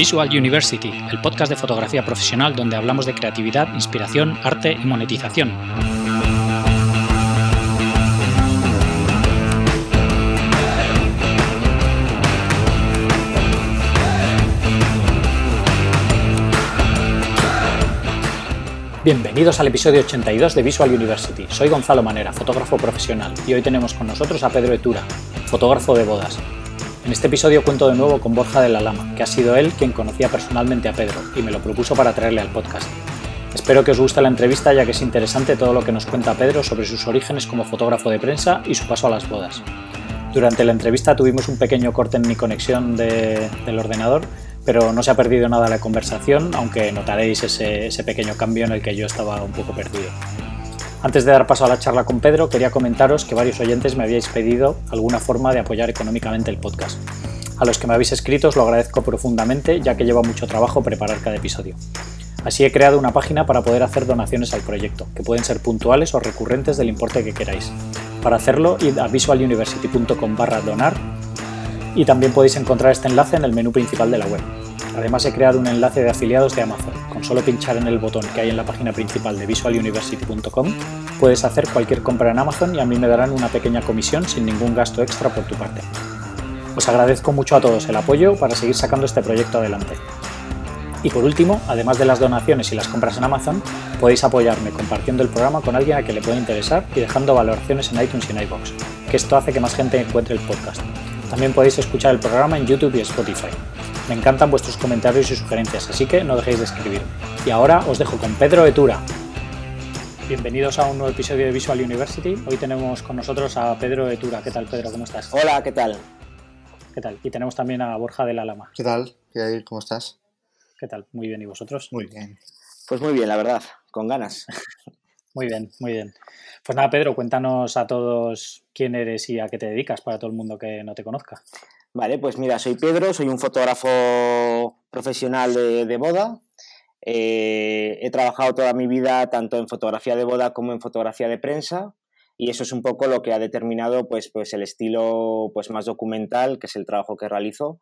Visual University, el podcast de fotografía profesional donde hablamos de creatividad, inspiración, arte y monetización. Bienvenidos al episodio 82 de Visual University. Soy Gonzalo Manera, fotógrafo profesional, y hoy tenemos con nosotros a Pedro Etura, fotógrafo de bodas. En este episodio cuento de nuevo con Borja de la Lama, que ha sido él quien conocía personalmente a Pedro y me lo propuso para traerle al podcast. Espero que os guste la entrevista ya que es interesante todo lo que nos cuenta Pedro sobre sus orígenes como fotógrafo de prensa y su paso a las bodas. Durante la entrevista tuvimos un pequeño corte en mi conexión del ordenador, pero no se ha perdido nada la conversación, aunque notaréis ese pequeño cambio en el que yo estaba un poco perdido. Antes de dar paso a la charla con Pedro, quería comentaros que varios oyentes me habíais pedido alguna forma de apoyar económicamente el podcast. A los que me habéis escrito os lo agradezco profundamente, ya que lleva mucho trabajo preparar cada episodio. Así he creado una página para poder hacer donaciones al proyecto, que pueden ser puntuales o recurrentes del importe que queráis. Para hacerlo, id a visualuniversity.com barra donar y también podéis encontrar este enlace en el menú principal de la web. Además he creado un enlace de afiliados de Amazon. Con solo pinchar en el botón que hay en la página principal de visualuniversity.com puedes hacer cualquier compra en Amazon y a mí me darán una pequeña comisión sin ningún gasto extra por tu parte. Os agradezco mucho a todos el apoyo para seguir sacando este proyecto adelante. Y por último, además de las donaciones y las compras en Amazon, podéis apoyarme compartiendo el programa con alguien a que le pueda interesar y dejando valoraciones en iTunes y en iBox, que esto hace que más gente encuentre el podcast. También podéis escuchar el programa en YouTube y Spotify. Me encantan vuestros comentarios y sugerencias, así que no dejéis de escribir. Y ahora os dejo con Pedro Etura. Bienvenidos a un nuevo episodio de Visual University. Hoy tenemos con nosotros a Pedro Etura. ¿Qué tal, Pedro? ¿Cómo estás? Hola, ¿qué tal? ¿Qué tal? Y tenemos también a Borja de la Lama. ¿Qué tal? ¿Qué hay? ¿Cómo estás? ¿Qué tal? Muy bien. ¿Y vosotros? Muy bien. Pues muy bien, la verdad, con ganas. muy bien, muy bien. Pues nada, Pedro, cuéntanos a todos quién eres y a qué te dedicas para todo el mundo que no te conozca. Vale, pues mira, soy Pedro, soy un fotógrafo profesional de, boda. Eh, he trabajado toda mi vida tanto en fotografía de boda como en fotografía de prensa y eso es un poco lo que ha determinado pues, pues el estilo pues, más documental, que es el trabajo que realizo.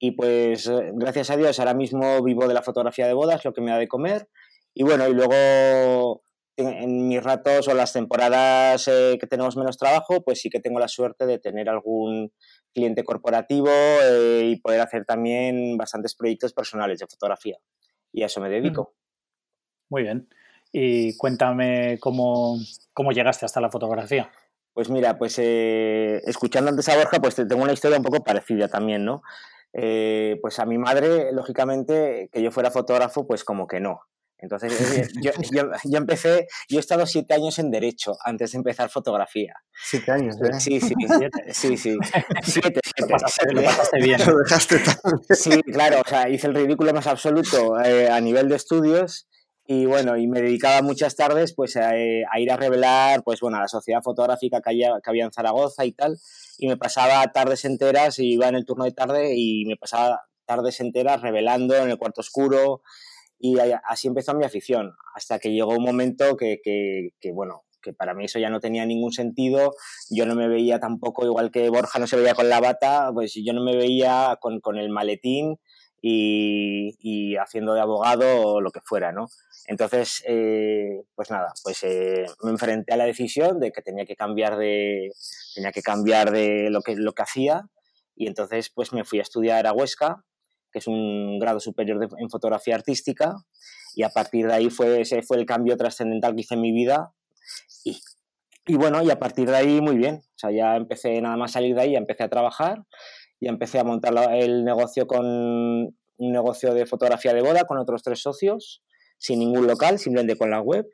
Y pues gracias a Dios ahora mismo vivo de la fotografía de bodas, lo que me da de comer. Y bueno, y luego en mis ratos o las temporadas eh, que tenemos menos trabajo, pues sí que tengo la suerte de tener algún cliente corporativo eh, y poder hacer también bastantes proyectos personales de fotografía. Y a eso me dedico. Muy bien. Y cuéntame cómo, cómo llegaste hasta la fotografía. Pues mira, pues eh, escuchando antes a Borja, pues tengo una historia un poco parecida también, ¿no? pues a mi madre, lógicamente, que yo fuera fotógrafo, pues como que no. Entonces, yo, yo, empecé, yo he estado siete años en Derecho antes de empezar fotografía. Siete años, ¿eh? Sí, sí, siete, sí, sí. Siete, siete. Lo pasaste, bien. Lo dejaste Sí, claro, o sea, hice el ridículo más absoluto eh, a nivel de estudios y bueno, y me dedicaba muchas tardes pues a, eh, a, ir a revelar pues bueno, a la sociedad fotográfica que había, que había en Zaragoza y tal, y me pasaba tardes enteras, y iba en el turno de tarde y me pasaba tardes enteras revelando en el cuarto oscuro, y así empezó mi afición, hasta que llegó un momento que, que, bueno, que para mí eso ya no tenía ningún sentido, yo no me veía tampoco, igual que Borja no se veía con la bata, pues yo no me veía con, con el maletín y, y, haciendo de abogado o lo que fuera, ¿no? Entonces, eh, pues nada, pues eh, me enfrenté a la decisión de que tenía que cambiar de, tenía que cambiar de lo que, lo que hacía y entonces pues me fui a estudiar a Huesca que es un grado superior en fotografía artística, y a partir de ahí fue, ese fue el cambio trascendental que hice en mi vida. Y, y, bueno, y a partir de ahí muy bien, o sea, ya empecé nada más salir de ahí, ya empecé a trabajar, ya empecé a montar el negocio con un negocio de fotografía de boda con otros tres socios, sin ningún local, simplemente con la web.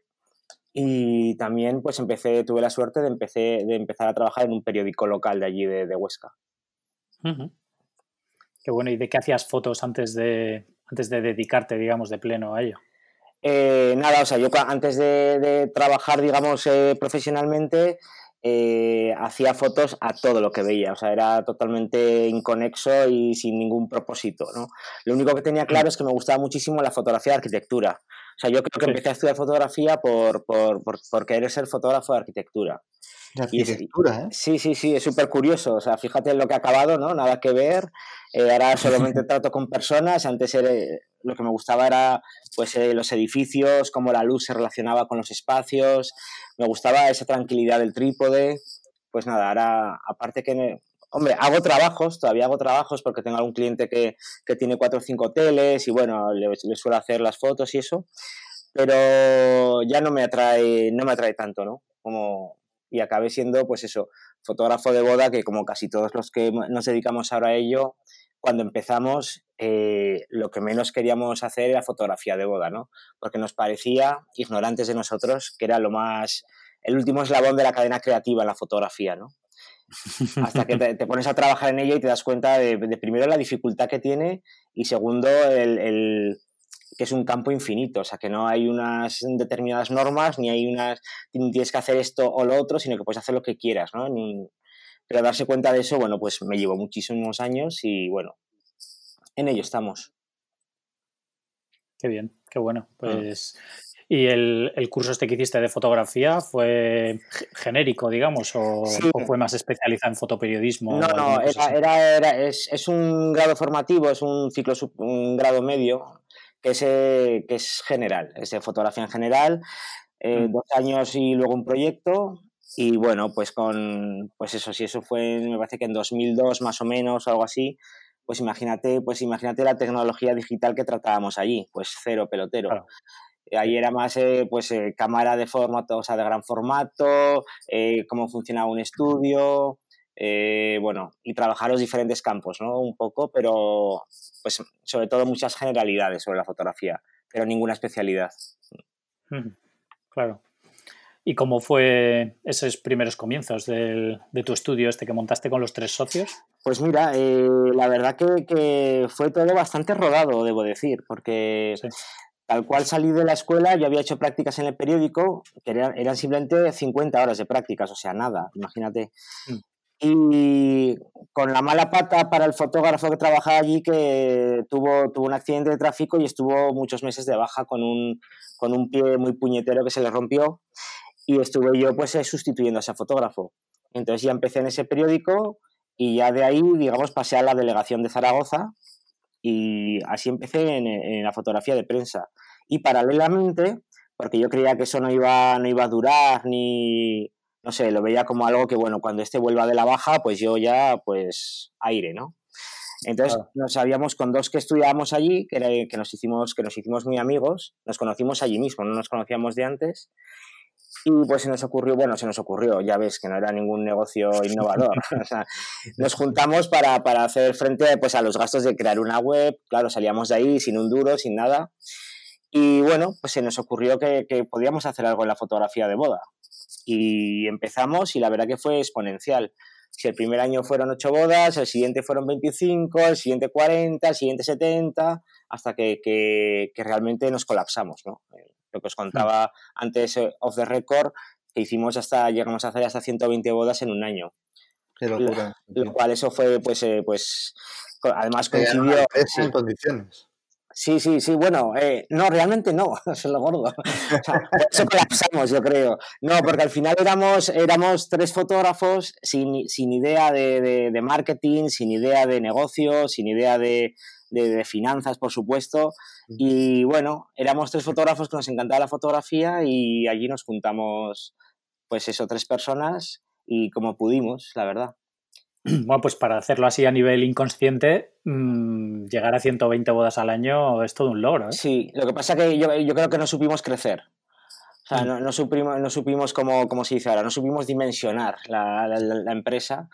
Y también pues empecé, tuve la suerte de, empecé, de empezar a trabajar en un periódico local de allí de, de Huesca. Qué bueno, ¿y de qué hacías fotos antes de, antes de dedicarte, digamos, de pleno a ello? Eh, nada, o sea, yo antes de, trabajar, digamos, eh, profesionalmente, eh, hacía fotos a todo lo que veía, o sea, era totalmente inconexo y sin ningún propósito, ¿no? Lo único que tenía claro es que me gustaba muchísimo la fotografía de arquitectura, sea, yo creo que empecé a estudiar fotografía por, por, por, querer ser fotógrafo de arquitectura. De arquitectura, ¿eh? Sí, sí, sí, es súper curioso. O sea, fíjate en lo que ha acabado, ¿no? Nada que ver. Eh, ahora solamente trato con personas. Antes era, lo que me gustaba era pues, eh, los edificios, cómo la luz se relacionaba con los espacios. Me gustaba esa tranquilidad del trípode. Pues nada, ahora, aparte que Hombre, hago trabajos, todavía hago trabajos porque tengo algún cliente que, tiene cuatro o cinco hoteles y bueno, le, suelo hacer las fotos y eso, pero ya no me atrae, no me atrae tanto, ¿no? Como, y acabé siendo, pues eso, fotógrafo de boda, que como casi todos los que nos dedicamos ahora a ello, cuando empezamos, eh, lo que menos queríamos hacer era fotografía de boda, ¿no? Porque nos parecía, ignorantes de nosotros, que era lo más, el último eslabón de la cadena creativa en la fotografía, ¿no? Hasta que te, pones a trabajar en ello y te das cuenta de, primero la dificultad que tiene y segundo el, que es un campo infinito, o sea que no hay unas determinadas normas ni hay unas tienes que hacer esto o lo otro, sino que puedes hacer lo que quieras, ¿no? pero darse cuenta de eso, bueno, pues me llevó muchísimos años y bueno, en ello estamos. Qué bien, qué bueno. Mm. Pues ¿Y el, curso este que hiciste de fotografía fue genérico, digamos, o, fue más especializado en fotoperiodismo? No, no, era, era, es, un grado formativo, es un ciclo, un grado medio, que es, eh, que es general, es de fotografía en general, eh, mm. dos años y luego un proyecto. Y bueno, pues con, pues eso, si eso fue, me parece que en 2002 más o menos, o algo así, pues imagínate, pues imagínate la tecnología digital que tratábamos allí, pues cero pelotero. Ahí era más eh, pues eh, cámara de formato, o sea, de gran formato, eh, cómo funcionaba un estudio, bueno, y trabajar los diferentes campos, ¿no? Un poco, pero pues sobre todo muchas generalidades sobre la fotografía, pero ninguna especialidad. Claro. ¿Y cómo fue esos primeros comienzos de tu estudio este que montaste con los tres socios? Pues mira, la verdad que, fue todo bastante rodado, debo decir, porque Tal cual salí de la escuela, yo había hecho prácticas en el periódico, que eran, simplemente 50 horas de prácticas, o sea, nada, imagínate. Mm. Y con la mala pata para el fotógrafo que trabajaba allí, que tuvo, tuvo un accidente de tráfico y estuvo muchos meses de baja con un, con un pie muy puñetero que se le rompió. Y estuve yo pues eh, sustituyendo a ese fotógrafo. Entonces ya empecé en ese periódico y ya de ahí, digamos, pasé a la delegación de Zaragoza, y así empecé en, la fotografía de prensa. Y paralelamente, porque yo creía que eso no iba, no iba a durar, ni, no sé, lo veía como algo que, bueno, cuando este vuelva de la baja, pues yo ya, pues, aire, ¿no? Entonces nos sabíamos con dos que estudiábamos allí, que, que, nos hicimos, que nos hicimos muy amigos, nos conocimos allí mismo, no nos conocíamos de antes, y pues se nos ocurrió, bueno, se nos ocurrió, ya ves que no era ningún negocio innovador. o sea, nos juntamos para, para, hacer frente pues, a los gastos de crear una web. Claro, salíamos de ahí sin un duro, sin nada. Y bueno, pues se nos ocurrió que, que podíamos hacer algo en la fotografía de boda. Y empezamos y la verdad que fue exponencial. Si el primer año fueron ocho bodas, el siguiente fueron 25, el siguiente 40, el siguiente 70, hasta que, que, que realmente nos colapsamos, ¿no? Lo que os contaba antes eh, off the record, que hicimos hasta, llegamos a hacer hasta 120 bodas en un año. Qué locura. Lo, cual eso fue, pues, eh, pues además coincidió... en condiciones. Sí, sí, sí, bueno, eh, no, realmente no, eso es lo gordo. eso colapsamos, yo creo. No, porque al final éramos, éramos tres fotógrafos sin, sin idea de, de, marketing, sin idea de negocio, sin idea de, de, finanzas, por supuesto. Y bueno, éramos tres fotógrafos que nos encantaba la fotografía y allí nos juntamos, pues eso, tres personas y como pudimos, la verdad. Bueno, pues para hacerlo así a nivel inconsciente, mm, llegar a 120 bodas al año es todo un logro. ¿eh? Sí, lo que pasa es que yo, yo, creo que no supimos crecer. O sea, mm. no, no, supimos, no supimos como, como se dice ahora, no supimos dimensionar la, la, la empresa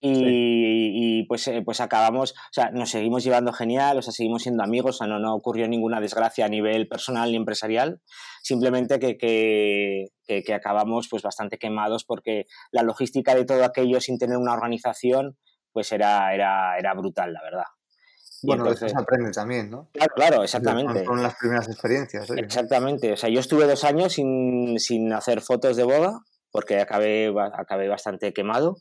y, pues, eh, pues acabamos, o sea, nos seguimos llevando genial, o sea, seguimos siendo amigos, o sea, no, no ocurrió ninguna desgracia a nivel personal ni empresarial, simplemente que, que, que, acabamos pues bastante quemados porque la logística de todo aquello sin tener una organización, pues era, era, era brutal, la verdad. bueno, entonces, se aprende también, ¿no? Claro, claro exactamente. Con, las primeras experiencias. Exactamente. O sea, yo estuve dos años sin, sin hacer fotos de boda porque acabé, acabé bastante quemado.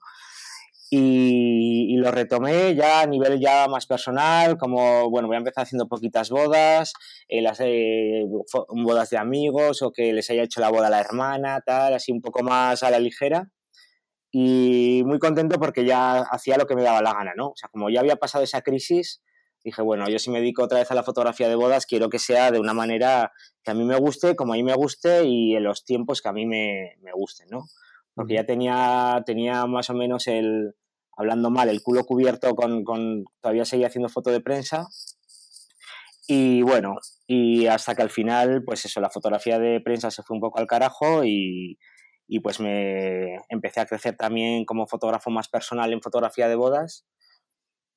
Y, lo retomé ya a nivel ya más personal, como, bueno, voy a empezar haciendo poquitas bodas, eh, las eh, bodas de amigos o que les haya hecho la boda a la hermana, tal, así un poco más a la ligera. Y muy contento porque ya hacía lo que me daba la gana, ¿no? O sea, como ya había pasado esa crisis, dije, bueno, yo si me dedico otra vez a la fotografía de bodas, quiero que sea de una manera que a mí me guste, como a mí me guste y en los tiempos que a mí me, me gusten, ¿no? Porque ya tenía, tenía más o menos el, hablando mal, el culo cubierto con, con, todavía seguía haciendo foto de prensa. Y bueno, y hasta que al final, pues eso, la fotografía de prensa se fue un poco al carajo y, y pues me empecé a crecer también como fotógrafo más personal en fotografía de bodas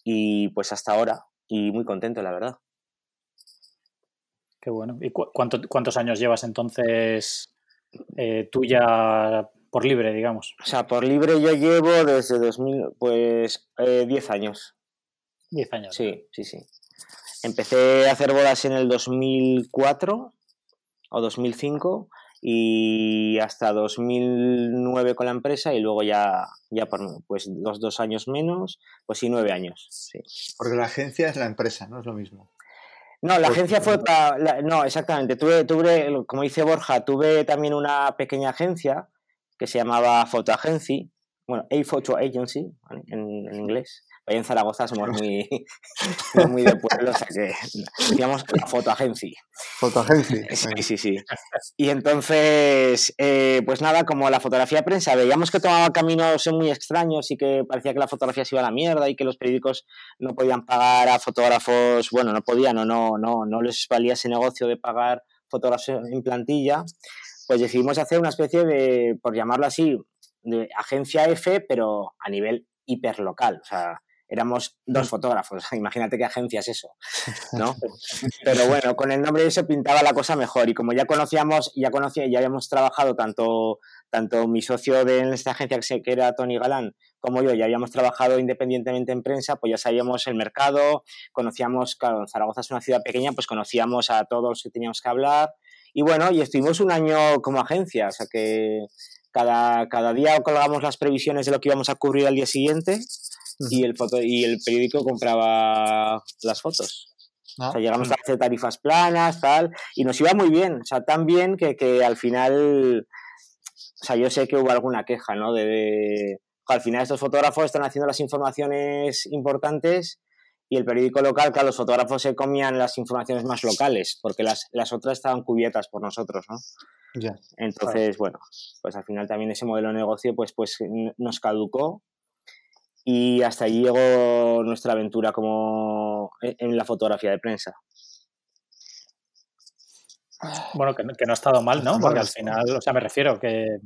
y pues hasta ahora y muy contento la verdad. Qué bueno. ¿Y cu cuánto, cuántos años llevas entonces eh, tú ya por libre, digamos. O sea, por libre yo llevo desde 2000, pues eh, 10 años. 10 años. Sí, sí, sí. Empecé a hacer bodas en el 2004 o 2005 y hasta 2009 con la empresa y luego ya, ya por pues dos, dos años menos, pues sí, nueve años. Sí. Porque la agencia es la empresa, no es lo mismo. No, la agencia fue para, no, exactamente. Tuve, tuve, como dice Borja, tuve también una pequeña agencia que se llamaba Photo Agency, bueno, A Photo Agency en, en, inglés. Ahí en Zaragoza somos muy, muy de pueblo, o sea que digamos Photo Agency. Photo Agency. Sí, sí, sí. Y entonces, eh, pues nada, como la fotografía prensa, veíamos que tomaba caminos muy extraños y que parecía que la fotografía se iba a la mierda y que los periódicos no podían pagar a fotógrafos, bueno, no podían o no, no, no les valía ese negocio de pagar fotógrafos en plantilla pues decidimos hacer una especie de, por llamarlo así, de agencia F, pero a nivel hiperlocal. O sea, éramos dos fotógrafos. Imagínate qué agencia es eso, ¿no? Pero bueno, con el nombre de eso pintaba la cosa mejor. Y como ya conocíamos, ya conocía, ya habíamos trabajado tanto, tanto mi socio de esta agencia que era Tony Galán, como yo, ya habíamos trabajado independientemente en prensa, pues ya sabíamos el mercado, conocíamos, claro, Zaragoza es una ciudad pequeña, pues conocíamos a todos los que teníamos que hablar y bueno, y estuvimos un año como agencia, o sea que cada, cada día colgamos las previsiones de lo que íbamos a cubrir al día siguiente y el, foto, y el periódico compraba las fotos. O sea, llegamos a hacer tarifas planas, tal, y nos iba muy bien, o sea, tan bien que, que al final, o sea, yo sé que hubo alguna queja, ¿no? De, de, al final estos fotógrafos están haciendo las informaciones importantes y el periódico local, claro, los fotógrafos se comían las informaciones más locales, porque las, las otras estaban cubiertas por nosotros, ¿no? Ya. Entonces, bueno, pues al final también ese modelo de negocio pues, pues nos caducó y hasta allí llegó nuestra aventura como en la fotografía de prensa. Bueno, que, que no ha estado mal, ¿no? Porque al final, o sea, me refiero que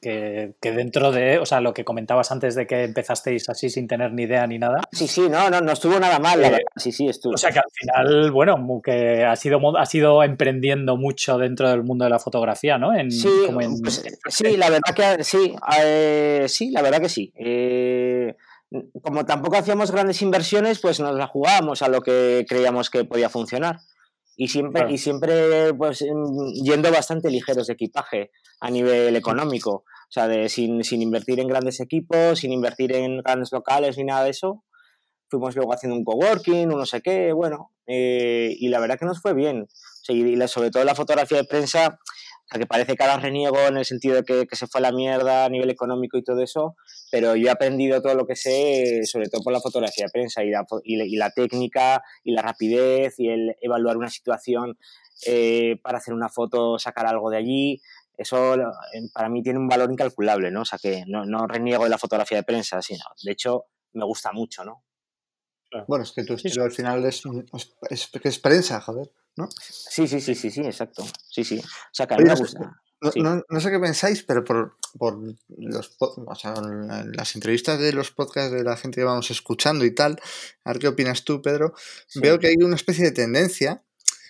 que, que, dentro de, o sea, lo que comentabas antes de que empezasteis así sin tener ni idea ni nada. Sí, sí, no, no, no estuvo nada mal, eh, Sí, sí, estuvo. O sea, que al final, bueno, que ha sido, ha sido emprendiendo mucho dentro del mundo de la fotografía, ¿no? En, sí, como en... Pues, sí, la verdad que sí, eh, sí, la verdad que sí. Eh, como tampoco hacíamos grandes inversiones, pues nos la jugábamos a lo que creíamos que podía funcionar y siempre, claro. y siempre pues, yendo bastante ligeros de equipaje a nivel económico. O sea, de, sin, sin invertir en grandes equipos, sin invertir en grandes locales ni nada de eso. Fuimos luego haciendo un coworking, un no sé qué, bueno, eh, y la verdad que nos fue bien. O sea, y sobre todo la fotografía de prensa, o sea, que parece que ahora reniego en el sentido de que, que, se fue a la mierda a nivel económico y todo eso, pero yo he aprendido todo lo que sé, sobre todo por la fotografía de prensa y la, y, y la técnica y la rapidez y el evaluar una situación eh, para hacer una foto, sacar algo de allí. Eso para mí tiene un valor incalculable, ¿no? O sea, que no, no reniego de la fotografía de prensa, sino, de hecho, me gusta mucho, ¿no? Bueno, es que tu estilo al final es, es, es prensa, joder. ¿no? Sí, sí, sí, sí, sí, exacto. Sí, sí. O sea, que a mí me gusta. No, sí. no, no, sé qué pensáis, pero por, por los, o sea, las entrevistas de los podcasts de la gente que vamos escuchando y tal, a ver qué opinas tú, Pedro, sí. veo que hay una especie de tendencia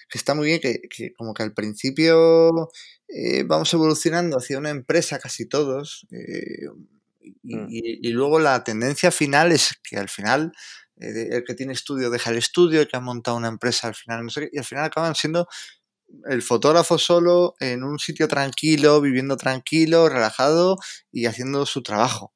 que está muy bien, que, que como que al principio eh, vamos evolucionando hacia una empresa casi todos, eh, y, mm. y, y, luego la tendencia final es que al final eh, el que tiene estudio deja el estudio, el que ha montado una empresa al final, no sé qué, y al final acaban siendo el fotógrafo solo en un sitio tranquilo, viviendo tranquilo, relajado y haciendo su trabajo.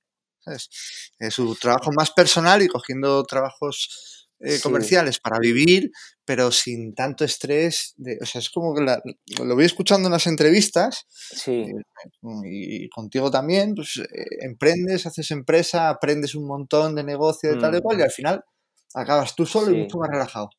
Eh, su trabajo más personal y cogiendo trabajos eh, comerciales para vivir, pero sin tanto estrés. De, o sea, es como que lo voy escuchando en las entrevistas. Sí. y, contigo también, pues emprendes, haces empresa, aprendes un montón de negocio, de tal y cual, y mm. al final acabas tú solo y mucho más relajado.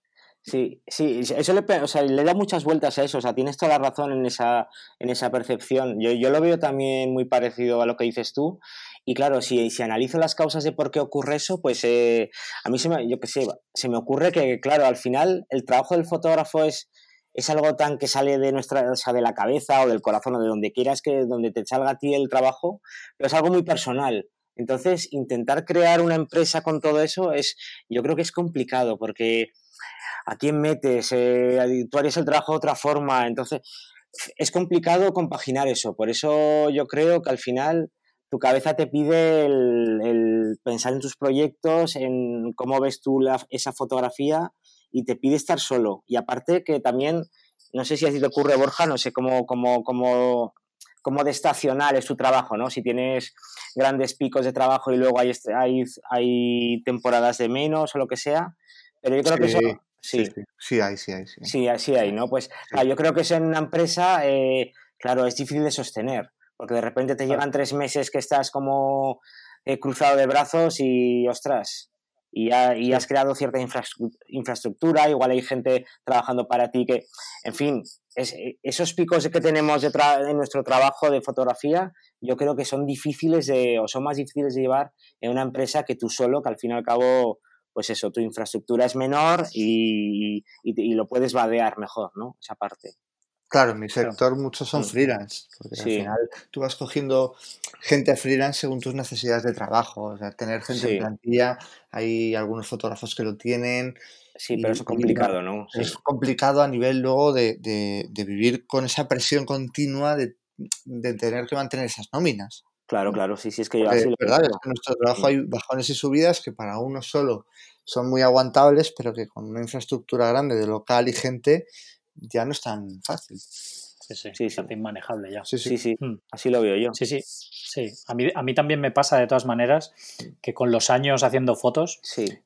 Sí, sí, eso le, da muchas vueltas a eso, o sea, tienes toda la razón en esa, en esa percepción. Yo, yo lo veo también muy parecido a lo que dices tú, y claro, si, si analizo las causas de por qué ocurre eso, pues eh, a mí se me, yo que sé, se me ocurre que, claro, al final el trabajo del fotógrafo es, es algo tan que sale de nuestra, de la cabeza o del corazón o de donde quieras que donde te salga a ti el trabajo, pero es algo muy personal. Entonces, intentar crear una empresa con todo eso es, yo creo que es complicado porque a quién metes, eh, tú harías el trabajo de otra forma, entonces es complicado compaginar eso, por eso yo creo que al final tu cabeza te pide el, pensar en tus proyectos, en cómo ves tú esa fotografía y te pide estar solo. Y aparte que también, no sé si así te ocurre Borja, no sé cómo, cómo, cómo, cómo de estacional es tu trabajo, ¿no? Si tienes grandes picos de trabajo y luego hay, hay, hay temporadas de menos o lo que sea, pero yo creo que eso Sí. sí, hay, sí hay. Sí, sí, hay, ¿no? Pues yo creo que eso en una empresa, eh, claro, es difícil de sostener, porque de repente te llegan tres meses que estás como eh, cruzado de brazos y, ostras, y, has creado cierta infraestructura, igual hay gente trabajando para ti que, en fin, eh, esos picos que tenemos de en nuestro trabajo de fotografía, yo creo que son difíciles de, o son más difíciles de llevar en una empresa que tú solo, que al fin y al cabo pues eso, tu infraestructura es menor y, lo puedes vadear mejor, ¿no? Esa parte. Claro, en mi sector muchos son mm. freelance, porque al final tú vas cogiendo gente freelance según tus necesidades de trabajo, o sea, tener gente en plantilla, hay algunos fotógrafos que lo tienen. Sí, pero es complicado, ¿no? Es complicado a nivel luego de, vivir con esa presión continua de, tener que mantener esas nóminas. Claro, claro, sí, sí, es que yo así lo verdad, es que en nuestro trabajo hay bajones y subidas que para uno solo son muy aguantables, pero que con una infraestructura grande de local y gente ya no es tan fácil. Sí, sí, sí, es inmanejable ya. Sí, sí, sí, hmm. así lo veo yo. Sí, sí, sí. A mí, a mí también me pasa de todas maneras que con los años haciendo fotos,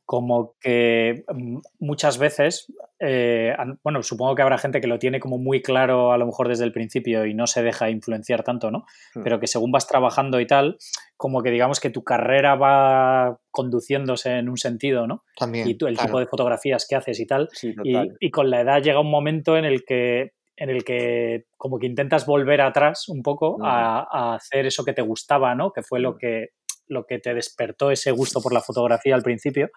como que mm, muchas veces, eh, bueno, supongo que habrá gente que lo tiene como muy claro a lo mejor desde el principio y no se deja influenciar tanto, ¿no? Hmm. Pero que según vas trabajando y tal, como que digamos que tu carrera va conduciéndose en un sentido, ¿no? También. Y tú, el tipo de fotografías que haces y tal. y, y, con la edad llega un momento en el que en el que como que intentas volver atrás un poco a, hacer eso que te gustaba, ¿no? Que fue lo que, lo que te despertó ese gusto por la fotografía al principio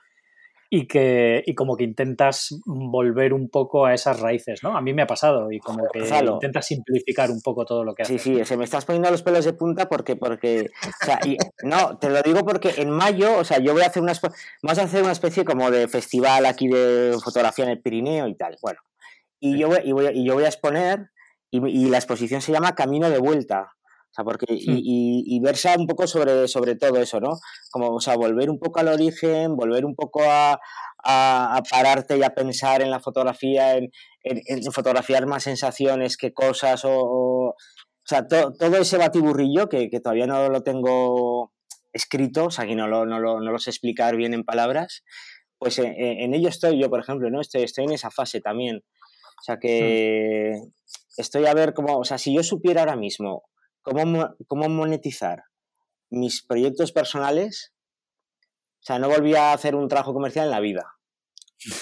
y que y como que intentas volver un poco a esas raíces, ¿no? A mí me ha pasado y como que intentas simplificar un poco todo lo que haces. Sí, sí, se me estás poniendo los pelos de punta porque, porque, o sea, no, te lo digo porque en mayo, o sea, yo voy a hacer una, vamos a hacer una especie como de festival aquí de fotografía en el Pirineo y tal. Bueno, y yo, voy, y, voy, y yo voy a exponer, y, la exposición se llama Camino de Vuelta. O sea, porque, y, y, versa un poco sobre, sobre todo eso, ¿no? Como, o sea, volver un poco al origen, volver un poco a, a, pararte y a pensar en la fotografía, en, en, fotografiar más sensaciones que cosas, o, o, sea, todo ese batiburrillo que, que, todavía no lo tengo escrito, o sea, que no lo, no lo, no lo sé explicar bien en palabras, pues en, en, ello estoy yo, por ejemplo, ¿no? Estoy, estoy en esa fase también. O sea que estoy a ver cómo, o sea, si yo supiera ahora mismo cómo, cómo monetizar mis proyectos personales, o sea, no volvía a hacer un trabajo comercial en la vida.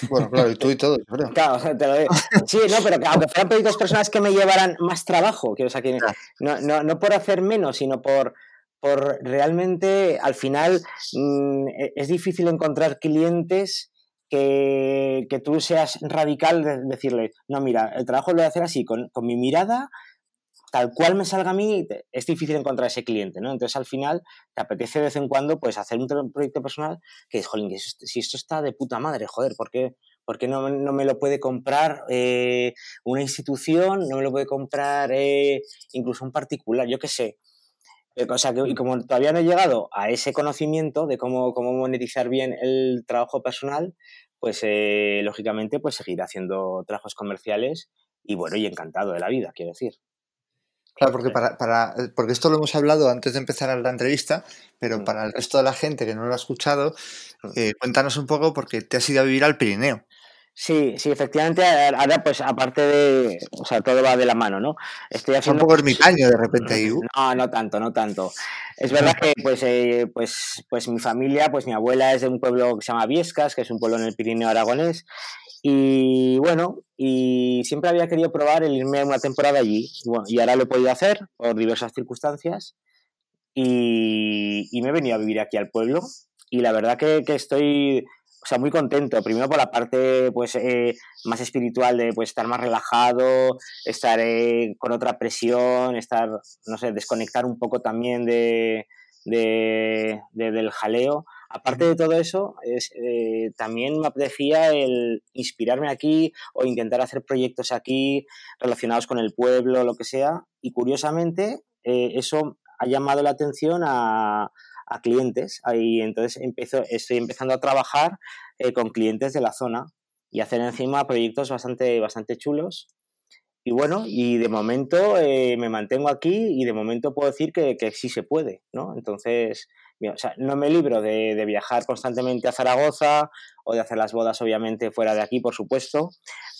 Bueno, claro, y tú y todo, Claro, te lo digo. Sí, no, pero aunque fueran proyectos personales que me llevaran más trabajo, que, o sea, que no, no, no por hacer menos, sino por, por realmente, al final, mm, e, es difícil encontrar clientes que, que, tú seas radical de decirle, no, mira, el trabajo lo voy a hacer así, con, con mi mirada, tal cual me salga a mí, es difícil encontrar ese cliente, ¿no? Entonces al final te apetece de vez en cuando pues hacer un proyecto personal que, jolín, si esto está de puta madre, joder, ¿por qué, por no, no, me lo puede comprar eh, una institución, no me lo puede comprar eh, incluso un particular, yo qué sé? Eh, o sea, que, y como todavía no he llegado a ese conocimiento de cómo, cómo monetizar bien el trabajo personal, pues eh, lógicamente pues seguir haciendo trabajos comerciales y bueno, y encantado de la vida, quiero decir. Claro, porque, para, para, porque esto lo hemos hablado antes de empezar la entrevista, pero mm. para el resto de la gente que no lo ha escuchado, mm. eh, cuéntanos un poco porque te has ido a vivir al Pirineo. Sí, sí, efectivamente, ahora pues aparte de, o sea, todo va de la mano, ¿no? Estoy haciendo... un poco ermitaño de repente ahí. Uh. No, no tanto, no tanto. Es verdad que pues, eh, pues, pues mi familia, pues mi abuela es de un pueblo que se llama Viescas, que es un pueblo en el Pirineo aragonés, y bueno, y siempre había querido probar el irme una temporada allí, bueno, y ahora lo he podido hacer por diversas circunstancias, y, me he venido a vivir aquí al pueblo, y la verdad que, que estoy o sea, muy contento. Primero por la parte pues, eh, más espiritual de pues, estar más relajado, estar eh, con otra presión, estar, no sé, desconectar un poco también de, del jaleo. Aparte de todo eso, es, eh, también me apetecía el inspirarme aquí o intentar hacer proyectos aquí relacionados con el pueblo, lo que sea. Y curiosamente, eso ha llamado la atención a, a clientes. Ahí entonces empiezo, estoy empezando a trabajar eh, con clientes de la zona y hacer encima proyectos bastante, bastante chulos. Y bueno, y de momento eh, me mantengo aquí y de momento puedo decir que, que sí se puede, ¿no? Entonces, o sea, no me libro de, de, viajar constantemente a Zaragoza o de hacer las bodas, obviamente, fuera de aquí, por supuesto,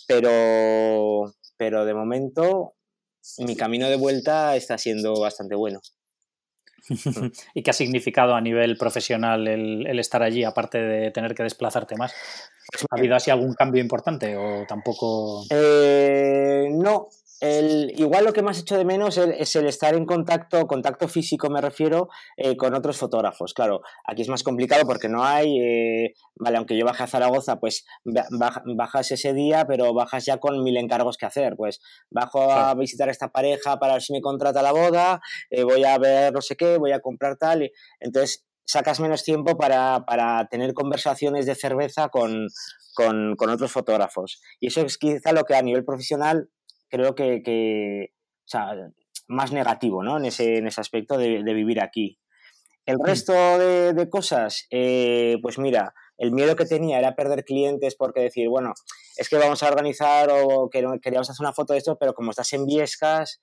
pero, pero de momento mi camino de vuelta está siendo bastante bueno. ¿Y qué ha significado a nivel profesional el, estar allí, aparte de tener que desplazarte más? Pues ¿Ha habido así algún cambio importante o tampoco? Eh, no, igual lo que más hecho de menos es, el estar en contacto, contacto físico me refiero, eh, con otros fotógrafos. Claro, aquí es más complicado porque no hay, eh, vale, aunque yo baje a Zaragoza, pues bajas ese día, pero bajas ya con mil encargos que hacer. Pues bajo a visitar a esta pareja para ver si me contrata la boda, eh, voy a ver no sé qué, voy a comprar tal. Y, entonces sacas menos tiempo para, para tener conversaciones de cerveza con, con, con otros fotógrafos. Y eso es quizá lo que a nivel profesional creo que, que o sea, más negativo ¿no? en, ese, en ese aspecto de, de vivir aquí. El mm. resto de, de cosas, eh, pues mira, el miedo que tenía era perder clientes porque decir, bueno, es que vamos a organizar o que queríamos hacer una foto de esto, pero como estás en Viescas,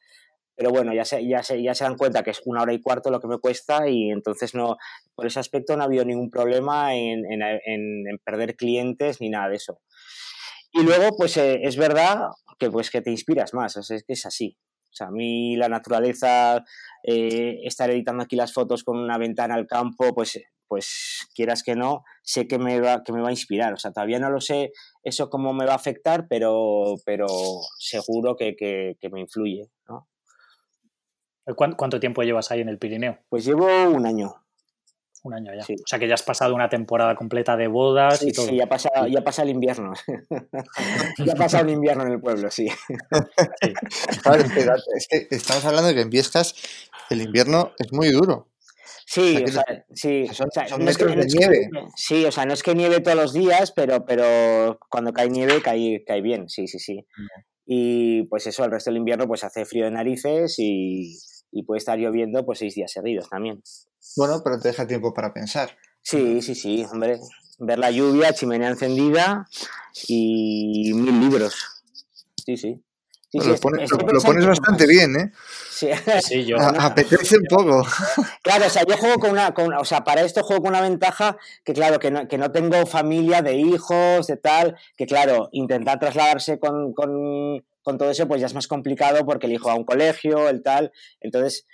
pero bueno, ya se, ya, se, ya se dan cuenta que es una hora y cuarto lo que me cuesta y entonces no, por ese aspecto no ha habido ningún problema en, en, en perder clientes ni nada de eso. Y luego, pues eh, es verdad que, pues, que te inspiras más, es, que es así. O sea, a mí la naturaleza, eh, estar editando aquí las fotos con una ventana al campo, pues, pues quieras que no, sé que me, va, que me va a inspirar. O sea, todavía no lo sé eso cómo me va a afectar, pero, pero seguro que, que, que me influye. ¿no? ¿Cuánto tiempo llevas ahí en el Pirineo? Pues llevo un año un año ya. O sea que ya has pasado una temporada completa de bodas y todo. Sí, ya pasa, ya pasa el invierno. ya ha pasado el invierno en el pueblo, sí. es que estamos hablando de que en Viescas el invierno es muy duro. Sí, o sea, sí. Son, no es que, de nieve. sí, o sea, no es que nieve todos los días, pero, pero cuando cae nieve cae, cae bien, sí, sí, sí. Y pues eso, el resto del invierno pues hace frío de narices y, y puede estar lloviendo pues seis días seguidos también. Bueno, pero te deja tiempo para pensar. Sí, sí, sí, hombre. Ver la lluvia, chimenea encendida y mil libros. Sí, sí. lo, pones, bastante bien, ¿eh? Sí, sí yo. apetece un poco. Claro, o sea, yo juego con una, O sea, para esto juego con una ventaja que, claro, que no, que no tengo familia de hijos, de tal, que, claro, intentar trasladarse con, con, con todo eso, pues ya es más complicado porque el hijo va a un colegio, el tal. Entonces,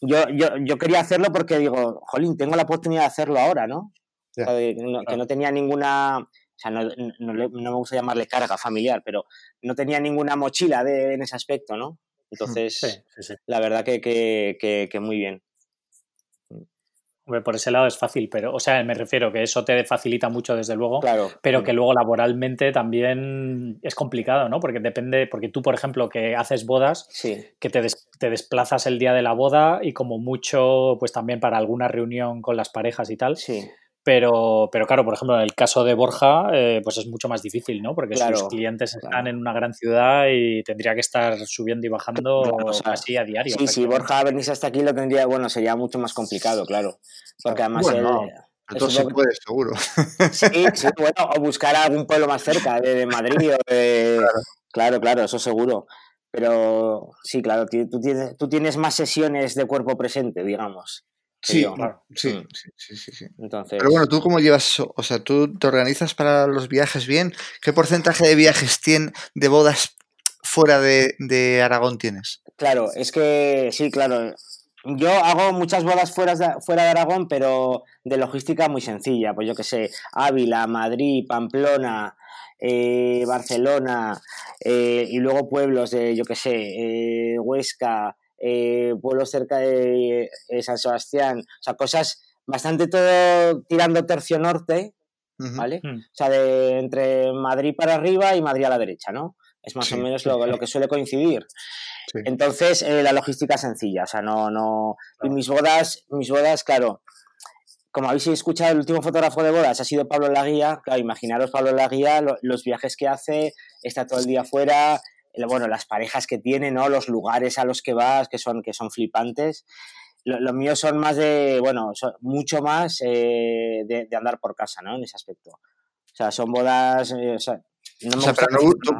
yo, yo, yo quería hacerlo porque digo, jolín, tengo la oportunidad de hacerlo ahora, ¿no? que, no tenía ninguna, o sea, no, no, me gusta llamarle carga familiar, pero no tenía ninguna mochila de, en ese aspecto, ¿no? Entonces, la verdad que, que, que, muy bien. Por ese lado es fácil, pero, o sea, me refiero que eso te facilita mucho, desde luego, claro. pero que luego laboralmente también es complicado, ¿no? Porque depende, porque tú, por ejemplo, que haces bodas, que te, te, desplazas el día de la boda y como mucho, pues también para alguna reunión con las parejas y tal. Sí. Pero, pero claro, por ejemplo, en el caso de Borja, eh, pues es mucho más difícil, ¿no? Porque sus clientes están en una gran ciudad y tendría que estar subiendo y bajando así a diario. Sí, si Borja venís hasta aquí lo tendría, bueno, sería mucho más complicado, claro. Porque además él, Entonces se puede, seguro. Sí, sí, bueno, o buscar algún pueblo más cerca de, Madrid o de... Claro. claro, claro, eso seguro. Pero sí, claro, tú tienes, tú tienes más sesiones de cuerpo presente, digamos. Sí, claro. Mm. sí, sí, sí, sí, Entonces... Pero bueno, ¿tú cómo llevas eso? O sea, ¿tú te organizas para los viajes bien? ¿Qué porcentaje de viajes tiene, de bodas fuera de, de Aragón tienes? Claro, es que sí, claro. Yo hago muchas bodas fuera de, fuera de Aragón, pero de logística muy sencilla. Pues yo qué sé, Ávila, Madrid, Pamplona, eh, Barcelona eh, y luego pueblos de, yo qué sé, eh, Huesca, pueblos cerca de San Sebastián, o sea, cosas bastante todo tirando tercio norte, ¿vale? Mm. O sea, de entre Madrid para arriba y Madrid a la derecha, ¿no? Es más o menos lo, lo, que suele coincidir. Entonces, la logística es sencilla, o sea, no, no. Y mis bodas, mis bodas, claro, como habéis escuchado, el último fotógrafo de bodas ha sido Pablo Laguía. Claro, imaginaros Pablo Laguía, los viajes que hace, está todo el día afuera, bueno, las parejas que tiene, ¿no? Los lugares a los que vas, que son, que son flipantes. Los míos son más de, bueno, mucho más eh, de, andar por casa, ¿no? En ese aspecto. O sea, son bodas, eh,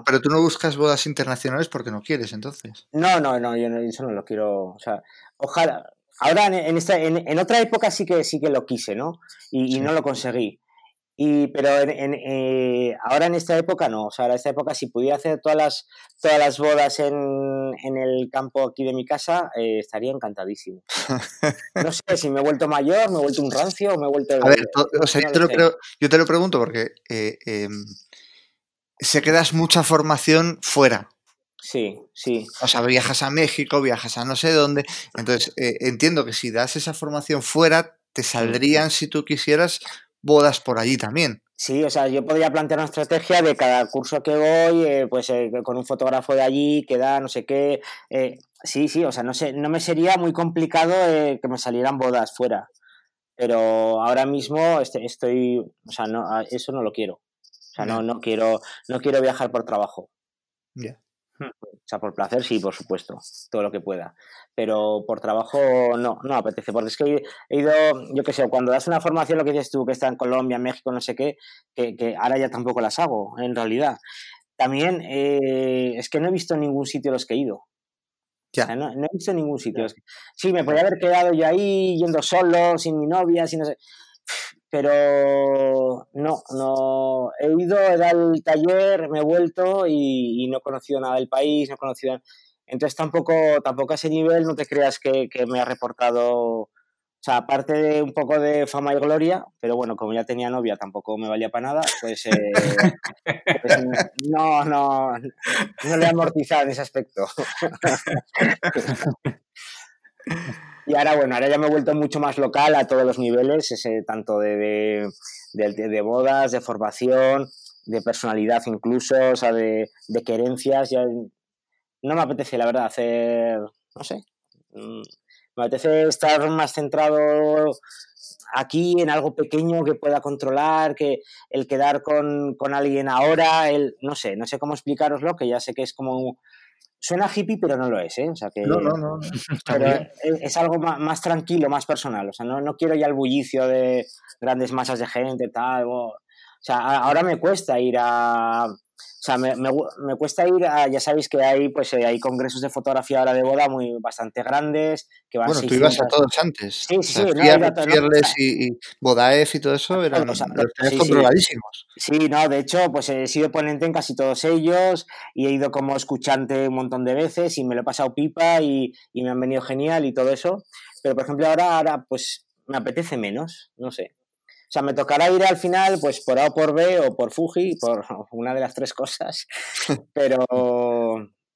pero, tú no buscas bodas internacionales porque no quieres, entonces. No, no, no, yo eso no lo quiero. O sea, ojalá, Ahora, en, esta, en, otra época sí que, sí que lo quise, ¿no? Y, no lo conseguí. Y, pero eh, ahora en esta época no. O sea, en esta época si pudiera hacer todas las, todas las bodas en, el campo aquí de mi casa, eh, estaría encantadísimo. No sé si me he vuelto mayor, me he vuelto un rancio o me he vuelto... A ver, o sea, yo, te lo yo, te lo pregunto porque eh, em, se quedas mucha formación fuera. Sí, sí. O sea, viajas a México, viajas a no sé dónde. Entonces, eh, entiendo que si das esa formación fuera, te saldrían, si tú quisieras, bodas por allí también. Sí, o sea, yo podría plantear una estrategia de cada curso que voy, eh, pues eh, con un fotógrafo de allí, que da no sé qué. sí, sí, o sea, no, sé, no me sería muy complicado que me salieran bodas fuera. Pero ahora mismo este, estoy, o sea, no, eso no lo quiero. O sea, no, no, quiero, no quiero viajar por trabajo. Ya. O sea, por placer sí, por supuesto, todo lo que pueda. Pero por trabajo no, no apetece. Porque es que he ido, yo qué sé, cuando das una formación, lo que dices tú, que está en Colombia, México, no sé qué, que, ahora ya tampoco las hago, en realidad. También eh, es que no he visto ningún sitio los que he ido. Ya. no, he visto ningún sitio. Sí, me podría haber quedado yo ahí yendo solo, sin mi novia, sin no sé pero no, no he ido, he dado el taller, me he vuelto y, no he conocido nada del país, no he conocido... Entonces tampoco, tampoco a ese nivel no te creas que, me ha reportado, o sea, aparte de un poco de fama y gloria, pero bueno, como ya tenía novia, tampoco me valía para nada, pues, eh, pues no, no, no le he amortizado en ese aspecto. Y ahora, bueno, ahora ya me he vuelto mucho más local a todos los niveles, ese, tanto de, de, bodas, de formación, de personalidad incluso, o sea, de, de querencias. Ya, no me apetece, la verdad, hacer, no sé, mm, me apetece estar más centrado aquí en algo pequeño que pueda controlar, que el quedar con, con alguien ahora, el, no sé, no sé cómo explicaroslo, que ya sé que es como Suena hippie, pero no lo es, ¿eh? O sea que, no, no, no. Pero es, algo más, tranquilo, más personal. O sea, no, no quiero ya el bullicio de grandes masas de gente, tal. O, o sea, ahora me cuesta ir a, o sea, me, me, cuesta ir a, ya sabéis que hay, pues, eh, hay congresos de fotografía ahora de boda muy bastante grandes. Que van bueno, tú ibas a todos antes. Sí, sí, sí. y, y, Bodaef y todo eso eran los sí, controladísimos. Sí. no, de hecho, pues he sido ponente en casi todos ellos y he ido como escuchante un montón de veces y me lo he pasado pipa y, y me han venido genial y todo eso. Pero, por ejemplo, ahora, ahora pues me apetece menos, no sé. O sea, me tocará ir al final, pues por A o por B o por Fuji, por una de las tres cosas. Pero,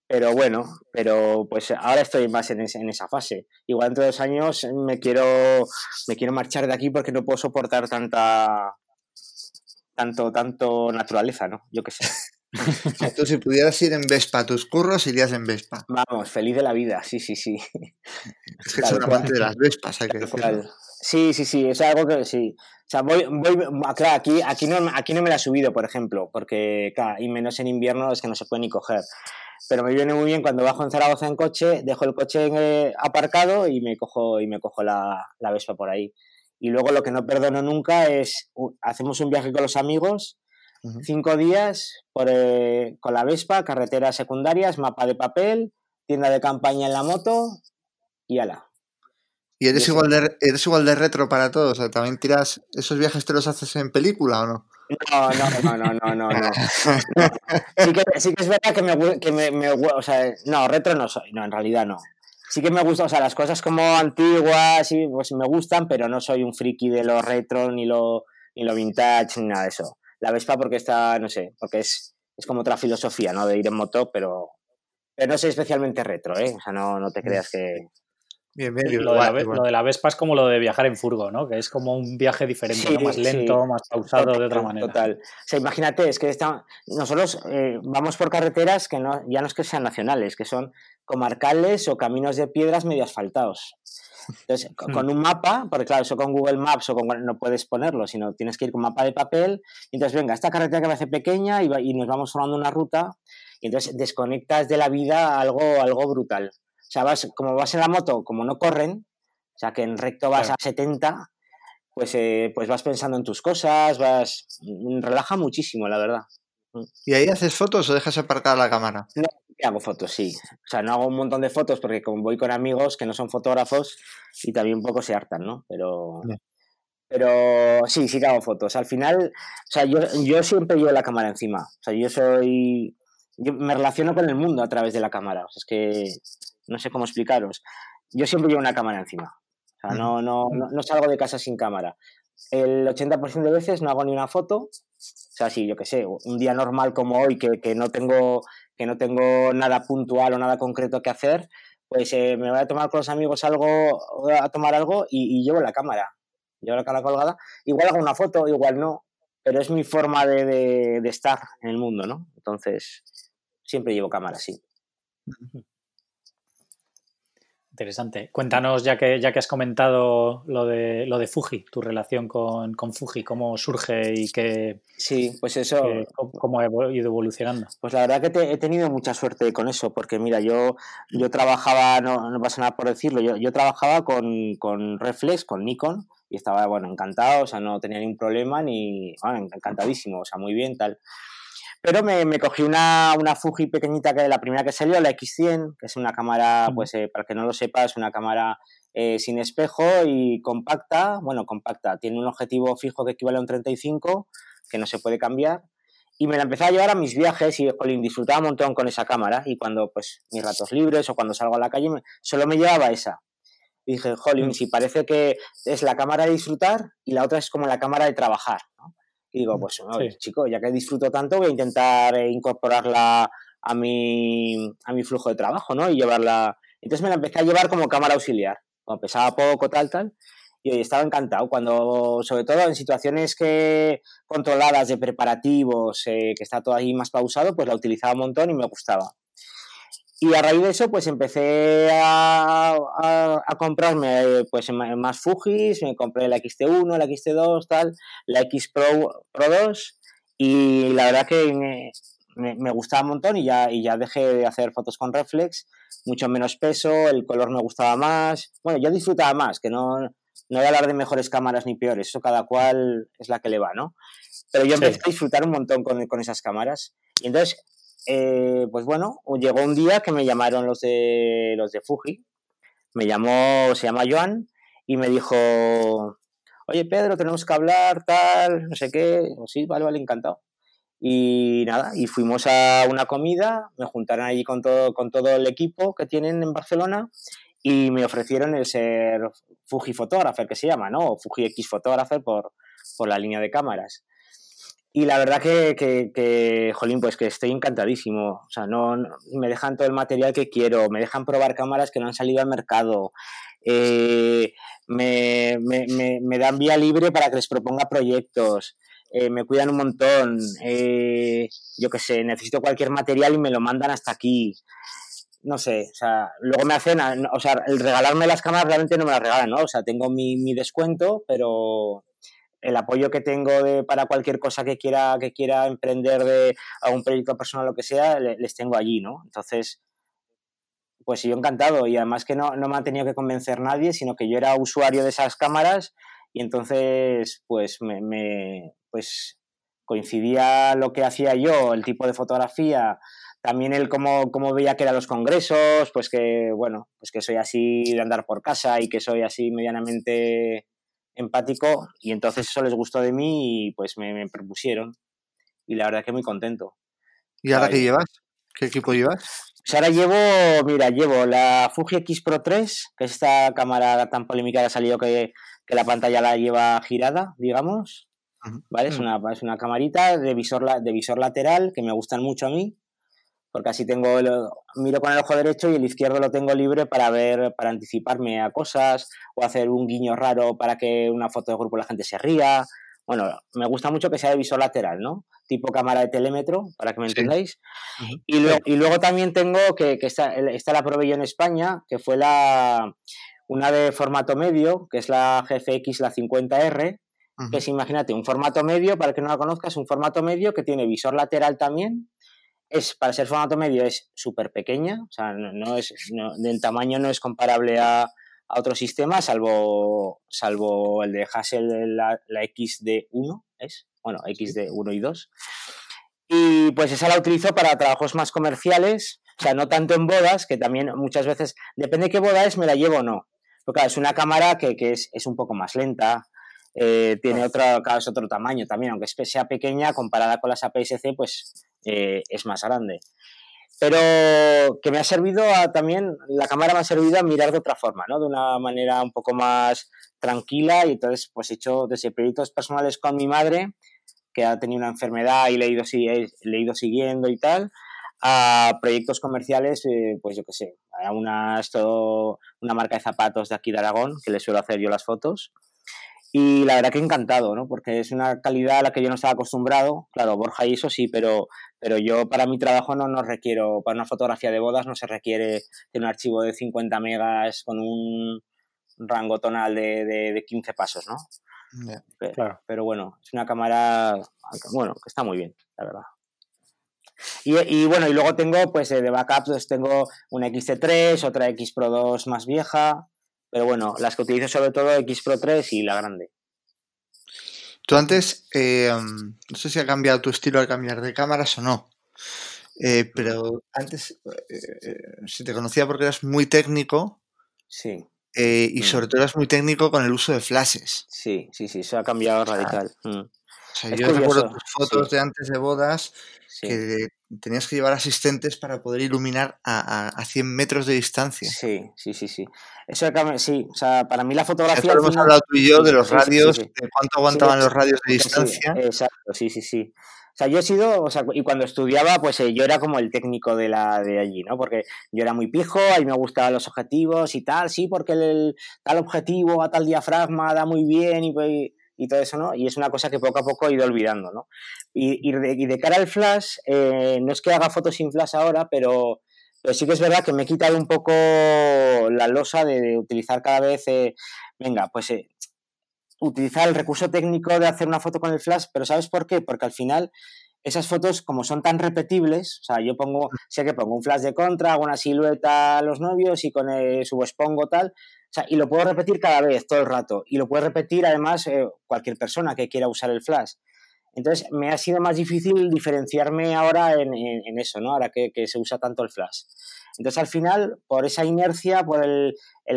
pero bueno, pero pues ahora estoy más en, en esa fase. Igual dentro de dos años me quiero, me quiero marchar de aquí porque no puedo soportar tanta, tanto, tanto naturaleza, ¿no? Yo qué sé. Tú si pudieras ir en Vespa a tus curros, irías en Vespa. Vamos, feliz de la vida, sí, sí, sí. Es que son amante de las Vespas, hay que decirlo. Sí, sí, sí, es algo que sí. O sea, voy, voy, claro, aquí, aquí, no, aquí no me la he subido, por ejemplo, porque, claro, y menos en invierno es que no se puede ni coger. Pero me viene muy bien cuando bajo en Zaragoza en coche, dejo el coche eh, aparcado y me cojo, y me cojo la, la Vespa por ahí. Y luego lo que no perdono nunca es, hacemos un viaje con los amigos, Cinco días por, eh, con la Vespa, carreteras secundarias, mapa de papel, tienda de campaña en la moto y ala. ¿Y eres, igual de, eres igual de retro para todos? O sea, ¿También tiras esos viajes te los haces en película o no? No, no, no, no, no, no. Sí, que, sí que es verdad que me, que me, me, o sea, no, retro no soy, no, en realidad no. Sí que me gusta, o sea, las cosas como antiguas, sí, pues me gustan, pero no soy un friki de lo retro, ni lo, ni lo vintage, ni nada de eso. La Vespa porque está, no sé, porque es, es como otra filosofía, ¿no? De ir en moto, pero, pero no soy especialmente retro, ¿eh? O sea, no, no te creas que, Bien, bien, lo, de la, Vespa es como lo de viajar en furgo, ¿no? Que es como un viaje diferente, más lento, más pausado de otra manera. Total. O sea, imagínate, es que está, nosotros eh, vamos por carreteras que no, ya no es que sean nacionales, que son comarcales o caminos de piedras medio asfaltados. Entonces, con un mapa, porque claro, eso con Google Maps o con, no puedes ponerlo, sino tienes que ir con mapa de papel. Y entonces, venga, esta carretera que me hace pequeña y, y nos vamos formando una ruta. Y entonces desconectas de la vida algo, algo brutal. O sea, vas, como vas en la moto, como no corren, o sea, que en recto vas a 70, pues, eh, pues vas pensando en tus cosas, vas... Relaja muchísimo, la verdad. Mm. ¿Y ahí haces fotos o dejas aparcar la cámara? No, hago fotos, sí. O sea, no hago un montón de fotos porque como voy con amigos que no son fotógrafos y también un poco se hartan, ¿no? Pero... Pero sí, sí que hago fotos. Al final, o sea, yo, yo siempre llevo la cámara encima. O sea, yo soy... Yo me relaciono con el mundo a través de la cámara. O sea, es que no sé cómo explicaros. Yo siempre llevo una cámara encima. O sea, no, no, no, salgo de casa sin cámara. El 80% de veces no hago ni una foto. O sea, sí, yo qué sé, un día normal como hoy que, no tengo, que no tengo nada puntual o nada concreto que hacer, pues eh, me voy a tomar con los amigos algo, a tomar algo y, llevo la cámara. Llevo la cámara colgada. Igual hago una foto, igual no, pero es mi forma de, de estar en el mundo, ¿no? Entonces, siempre llevo cámara, sí. Interesante. Cuéntanos, ya que, ya que has comentado lo de, lo de Fuji, tu relación con, con Fuji, cómo surge y qué. Sí, pues eso. cómo, ha ido evolucionando. Pues la verdad que he tenido mucha suerte con eso, porque mira, yo, yo trabajaba, no, no pasa nada por decirlo, yo, yo trabajaba con, con Reflex, con Nikon, y estaba, bueno, encantado, o sea, no tenía ningún problema, ni. Bueno, encantadísimo, o sea, muy bien, tal. Pero me, me cogí una, una, Fuji pequeñita, que la primera que salió, la X100, que es una cámara, pues eh, para que no lo sepa, es una cámara eh, sin espejo y compacta. Bueno, compacta, tiene un objetivo fijo que equivale a un 35, que no se puede cambiar. Y me la empecé a llevar a mis viajes y, jolín, disfrutaba un montón con esa cámara. Y cuando, pues, mis ratos libres o cuando salgo a la calle, solo me llevaba esa. Y dije, jolín, si parece que es la cámara de disfrutar y la otra es como la cámara de trabajar. ¿no? Y digo, pues chico, ya que disfruto tanto, voy a intentar eh, incorporarla a mi, a mi flujo de trabajo, ¿no? Y llevarla. Entonces me la empecé a llevar como cámara auxiliar. Como pesaba poco, tal, tal. Y hoy estaba encantado. Cuando, sobre todo en situaciones que controladas de preparativos, eh, que está todo ahí más pausado, pues la utilizaba un montón y me gustaba. Y a raíz de eso, pues empecé a, a, comprarme pues, más Fujis, me compré la XT1, la XT2, tal, la X Pro, Pro 2, y la verdad que me, me, gustaba un montón y ya, y ya dejé de hacer fotos con reflex, mucho menos peso, el color me gustaba más, bueno, yo disfrutaba más, que no, no voy a hablar de mejores cámaras ni peores, eso cada cual es la que le va, ¿no? Pero yo empecé a disfrutar un montón con, con esas cámaras. Y entonces eh, pues bueno, llegó un día que me llamaron los de, los de Fuji, me llamó, se llama Joan, y me dijo, oye Pedro, tenemos que hablar, tal, no sé qué, sí, vale, vale, encantado. Y nada, y fuimos a una comida, me juntaron allí con todo, con todo el equipo que tienen en Barcelona y me ofrecieron el ser Fuji Photographer, que se llama, ¿no? O Fuji X Photographer por, por la línea de cámaras. Y la verdad que, que, jolín, pues que estoy encantadísimo. O sea, no, me dejan todo el material que quiero, me dejan probar cámaras que no han salido al mercado, eh, me, me, me, dan vía libre para que les proponga proyectos, eh, me cuidan un montón, eh, yo qué sé, necesito cualquier material y me lo mandan hasta aquí. No sé, o sea, luego me hacen, o sea, el regalarme las cámaras realmente no me las regalan, ¿no? O sea, tengo mi, mi descuento, pero el apoyo que tengo de, para cualquier cosa que quiera, que quiera emprender de algún proyecto personal o lo que sea, les tengo allí, ¿no? Entonces, pues yo encantado y además que no, no me ha tenido que convencer nadie, sino que yo era usuario de esas cámaras y entonces, pues, me, me pues coincidía lo que hacía yo, el tipo de fotografía, también el cómo, cómo veía que eran los congresos, pues que, bueno, pues que soy así de andar por casa y que soy así medianamente empático y entonces eso les gustó de mí y pues me, propusieron y la verdad que muy contento. ¿Y ahora qué llevas? ¿Qué equipo llevas? Pues ahora llevo, mira, llevo la Fuji X Pro 3, que es esta cámara tan polémica que ha salido que, que la pantalla la lleva girada, digamos. ¿Vale? Es, mm. una, es una camarita de visor, de visor lateral que me gustan mucho a mí porque así tengo el, miro con el ojo derecho y el izquierdo lo tengo libre para ver, para anticiparme a cosas o hacer un guiño raro para que una foto de grupo la gente se ría. Bueno, me gusta mucho que sea de visor lateral, ¿no? Tipo cámara de telémetro, para que me entendáis. y, luego, y luego también tengo que, que esta, esta, la probé yo en España, que fue la una de formato medio, que es la GFX, la 50R, que es, imagínate, un formato medio, para que no la conozcas, un formato medio que tiene visor lateral también, es, para ser formato medio es súper pequeña, o sea, no, es, del tamaño no es comparable a, a otros sistemas, salvo, salvo el de Hassel, la, la XD1, es, bueno, XD1 y 2. Y pues esa la utilizo para trabajos más comerciales, o sea, no tanto en bodas, que también muchas veces, depende de qué boda es, me la llevo o no. Porque es una cámara que, que es, es, un poco más lenta, eh, tiene otro, cada vez otro tamaño también, aunque sea pequeña, comparada con las APS-C, pues eh, es más grande. Pero que me ha servido también, la cámara me ha servido a mirar de otra forma, ¿no? De una manera un poco más tranquila y entonces pues he hecho desde proyectos personales con mi madre, que ha tenido una enfermedad y le he ido, ido siguiendo y tal, a proyectos comerciales, eh, pues yo qué sé, a una, una marca de zapatos de aquí de Aragón, que le suelo hacer yo las fotos, y la verdad que encantado, ¿no? Porque es una calidad a la que yo no estaba acostumbrado. Claro, Borja y eso sí, pero, pero yo para mi trabajo no, no requiero, para una fotografía de bodas no se requiere de un archivo de 50 megas con un rango tonal de, de, 15 pasos, ¿no? pero, claro. pero bueno, es una cámara, bueno, que está muy bien, la verdad. Y, y, bueno, y luego tengo, pues de backup, pues tengo una XT3, otra X Pro 2 más vieja, pero bueno, las que utilizo sobre todo X Pro 3 y la grande. Tú antes, eh, no sé si ha cambiado tu estilo al cambiar de cámaras o no, eh, pero antes eh, se te conocía porque eras muy técnico. Sí. y mm. sobre todo eras muy técnico con el uso de flashes. Sí, sí, sí, eso ha cambiado radical. Mm. O sea, yo recuerdo tus fotos de antes de bodas que tenías que llevar asistentes para poder iluminar a, a, 100 metros de distancia. Sí, sí, sí, sí. Eso sí, o sea, para mí la fotografía... hemos hablado tú y yo de los radios, de cuánto aguantaban los radios de distancia. exacto, sí, sí, sí. O sea, yo he sido, o sea, y cuando estudiaba, pues eh, yo era como el técnico de la de allí, ¿no? Porque yo era muy pijo, a mí me gustaban los objetivos y tal, sí, porque el, tal objetivo a tal diafragma da muy bien y, pues, y todo eso, ¿no? Y es una cosa que poco a poco he ido olvidando, ¿no? Y, y, de, cara al flash, eh, no es que haga fotos sin flash ahora, pero, pero, sí que es verdad que me he quitado un poco la losa de, utilizar cada vez, eh, venga, pues eh, utilizar el recurso técnico de hacer una foto con el flash, pero ¿sabes por qué? Porque al final esas fotos, como son tan repetibles, o sea, yo pongo, sé que pongo un flash de contra, hago una silueta a los novios y con el subexpongo tal, o sea, y lo puedo repetir cada vez, todo el rato. Y lo puede repetir además eh, cualquier persona que quiera usar el flash. Entonces, me ha sido más difícil diferenciarme ahora en, eso, ¿no? Ahora que, se usa tanto el flash. Entonces, al final, por esa inercia, por el,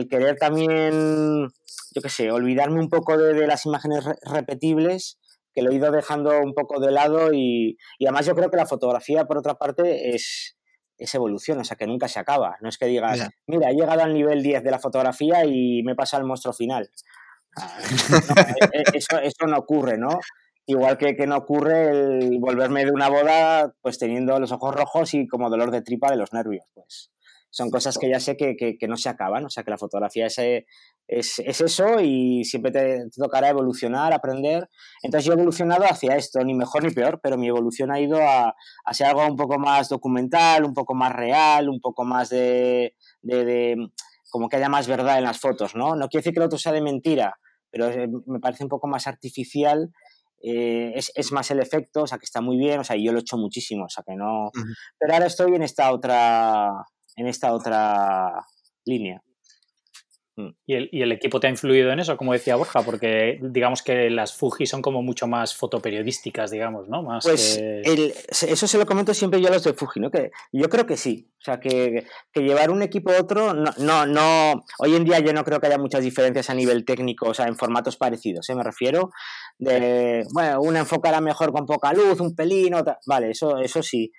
querer también, yo qué sé, olvidarme un poco de, las imágenes repetibles, que lo he ido dejando un poco de lado y, y además yo creo que la fotografía, por otra parte, es, es evolución, o sea, que nunca se acaba. No es que digas, mira, he llegado al nivel 10 de la fotografía y me pasa el monstruo final. E, e, eso, eso, no ocurre, ¿no? Igual que, que no ocurre el volverme de una boda pues teniendo los ojos rojos y como dolor de tripa de los nervios, pues son cosas que ya sé que, que, no se acaban, o sea que la fotografía es, es, es eso y siempre te, tocará evolucionar, aprender. Entonces yo he evolucionado hacia esto, ni mejor ni peor, pero mi evolución ha ido a, a ser algo un poco más documental, un poco más real, un poco más de, de, de, como que haya más verdad en las fotos, ¿no? No quiere decir que el otro sea de mentira, pero me parece un poco más artificial eh, es, es, más el efecto, o sea, que está muy bien, o sea, yo lo he hecho muchísimo, o sea, que no... Pero ahora estoy en esta otra, en esta otra línea. Mm. ¿Y el, ¿Y el, equipo te ha influido en eso, como decía Borja? Porque digamos que las Fuji son como mucho más fotoperiodísticas, digamos, ¿no? Más pues eso se lo comento siempre yo a los de Fuji, ¿no? Que yo creo que sí. O sea, que, que llevar un equipo a otro, no, no, no, hoy en día yo no creo que haya muchas diferencias a nivel técnico, o sea, en formatos parecidos, ¿eh? Me refiero de, bueno, una enfocará mejor con poca luz, un pelín, otra, vale, eso, eso sí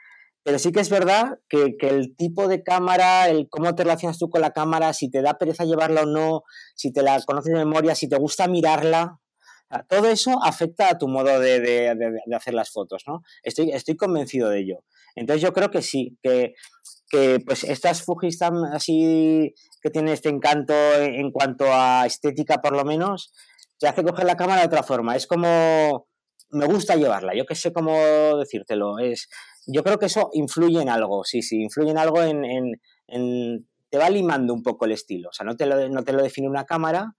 pero sí que es verdad que, el tipo de cámara, el cómo te relacionas tú con la cámara, si te da pereza llevarla o no, si te la conoces de memoria, si te gusta mirarla, todo eso afecta a tu modo de, hacer las fotos, ¿no? Estoy, estoy convencido de ello. Entonces yo creo que sí, que, pues estas Fujis así que tienen este encanto en cuanto a estética por lo menos, te hace coger la cámara de otra forma. Es como me gusta llevarla, yo que sé cómo decírtelo, es yo creo que eso influye en algo, sí, sí, influye en algo en, en, te va limando un poco el estilo, o sea, no te lo, no te lo define una cámara,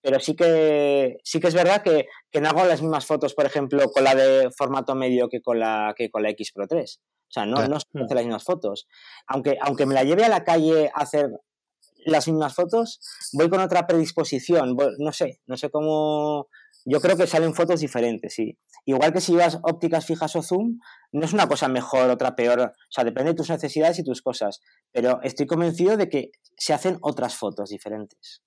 pero sí que sí que es verdad que, que, no hago las mismas fotos, por ejemplo, con la de formato medio que con la que con la X Pro 3. O sea, no, no hace las mismas fotos. Aunque, aunque me la lleve a la calle a hacer las mismas fotos, voy con otra predisposición. no sé, no sé cómo, yo creo que salen fotos diferentes, sí. Igual que si llevas ópticas fijas o zoom, no es una cosa mejor, otra peor. O sea, depende de tus necesidades y tus cosas. Pero estoy convencido de que se hacen otras fotos diferentes.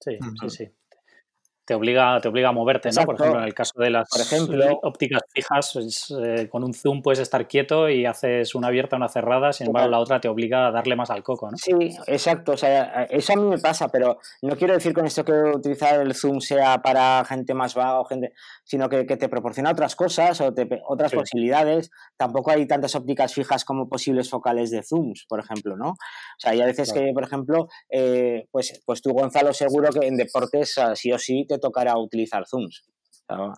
Sí, sí, sí te obliga, te obliga a moverte, ¿no? Por ejemplo, en el caso de las Por ejemplo, ópticas fijas, pues, eh, con un zoom puedes estar quieto y haces una abierta, una cerrada, sin embargo la otra te obliga a darle más al coco, ¿no? Sí, exacto, o sea, eso a mí me pasa, pero no quiero decir con esto que utilizar el zoom sea para gente más vaga o gente, sino que, te proporciona otras cosas o otras posibilidades. Tampoco hay tantas ópticas fijas como posibles focales de zooms, por ejemplo, ¿no? O sea, hay a veces que, por ejemplo, eh, pues, pues tú, Gonzalo, seguro que en deportes sí o sí te tocará utilizar Zooms.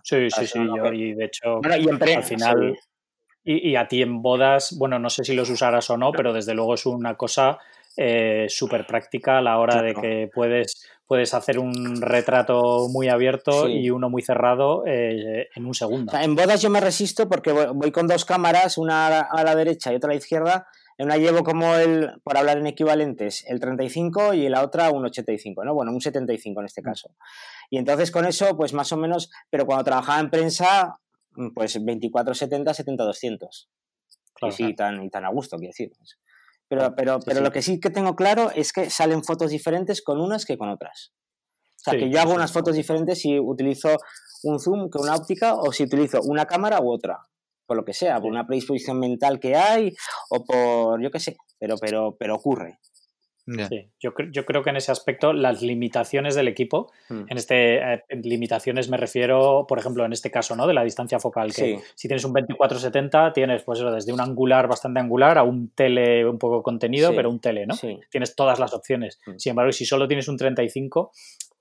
Sí, sí, sí, yo, y de hecho, al final, y, a ti en bodas, bueno, no sé si los usarás o no, pero desde luego es una cosa eh, súper práctica a la hora de que puedes, puedes hacer un retrato muy abierto y uno muy cerrado eh, en un segundo. en bodas yo me resisto porque voy, con dos cámaras, una a la derecha y otra a la izquierda, en una llevo como el, por hablar en equivalentes, el 35 y en la otra un 85, ¿no? Bueno, un 75 en este mm. caso. Y entonces con eso, pues más o menos, pero cuando trabajaba en prensa, pues 24-70, 70-200. y sí, tan, y tan a gusto, quiero decir. Pero, pero, pero lo que sí que tengo claro es que salen fotos diferentes con unas que con otras. O sea, que yo hago unas fotos diferentes si utilizo un zoom que una óptica o si utilizo una cámara u otra por lo que sea, por una predisposición mental que hay o por, yo qué sé, pero, pero, pero ocurre. Sí, yo, yo, creo que en ese aspecto las limitaciones del equipo, mm. en este eh, limitaciones me refiero, por ejemplo, en este caso, ¿no? De la distancia focal, que si tienes un 24-70, tienes pues desde un angular bastante angular a un tele un poco contenido, pero un tele, ¿no? Tienes todas las opciones. Mm. Sin embargo, si solo tienes un 35,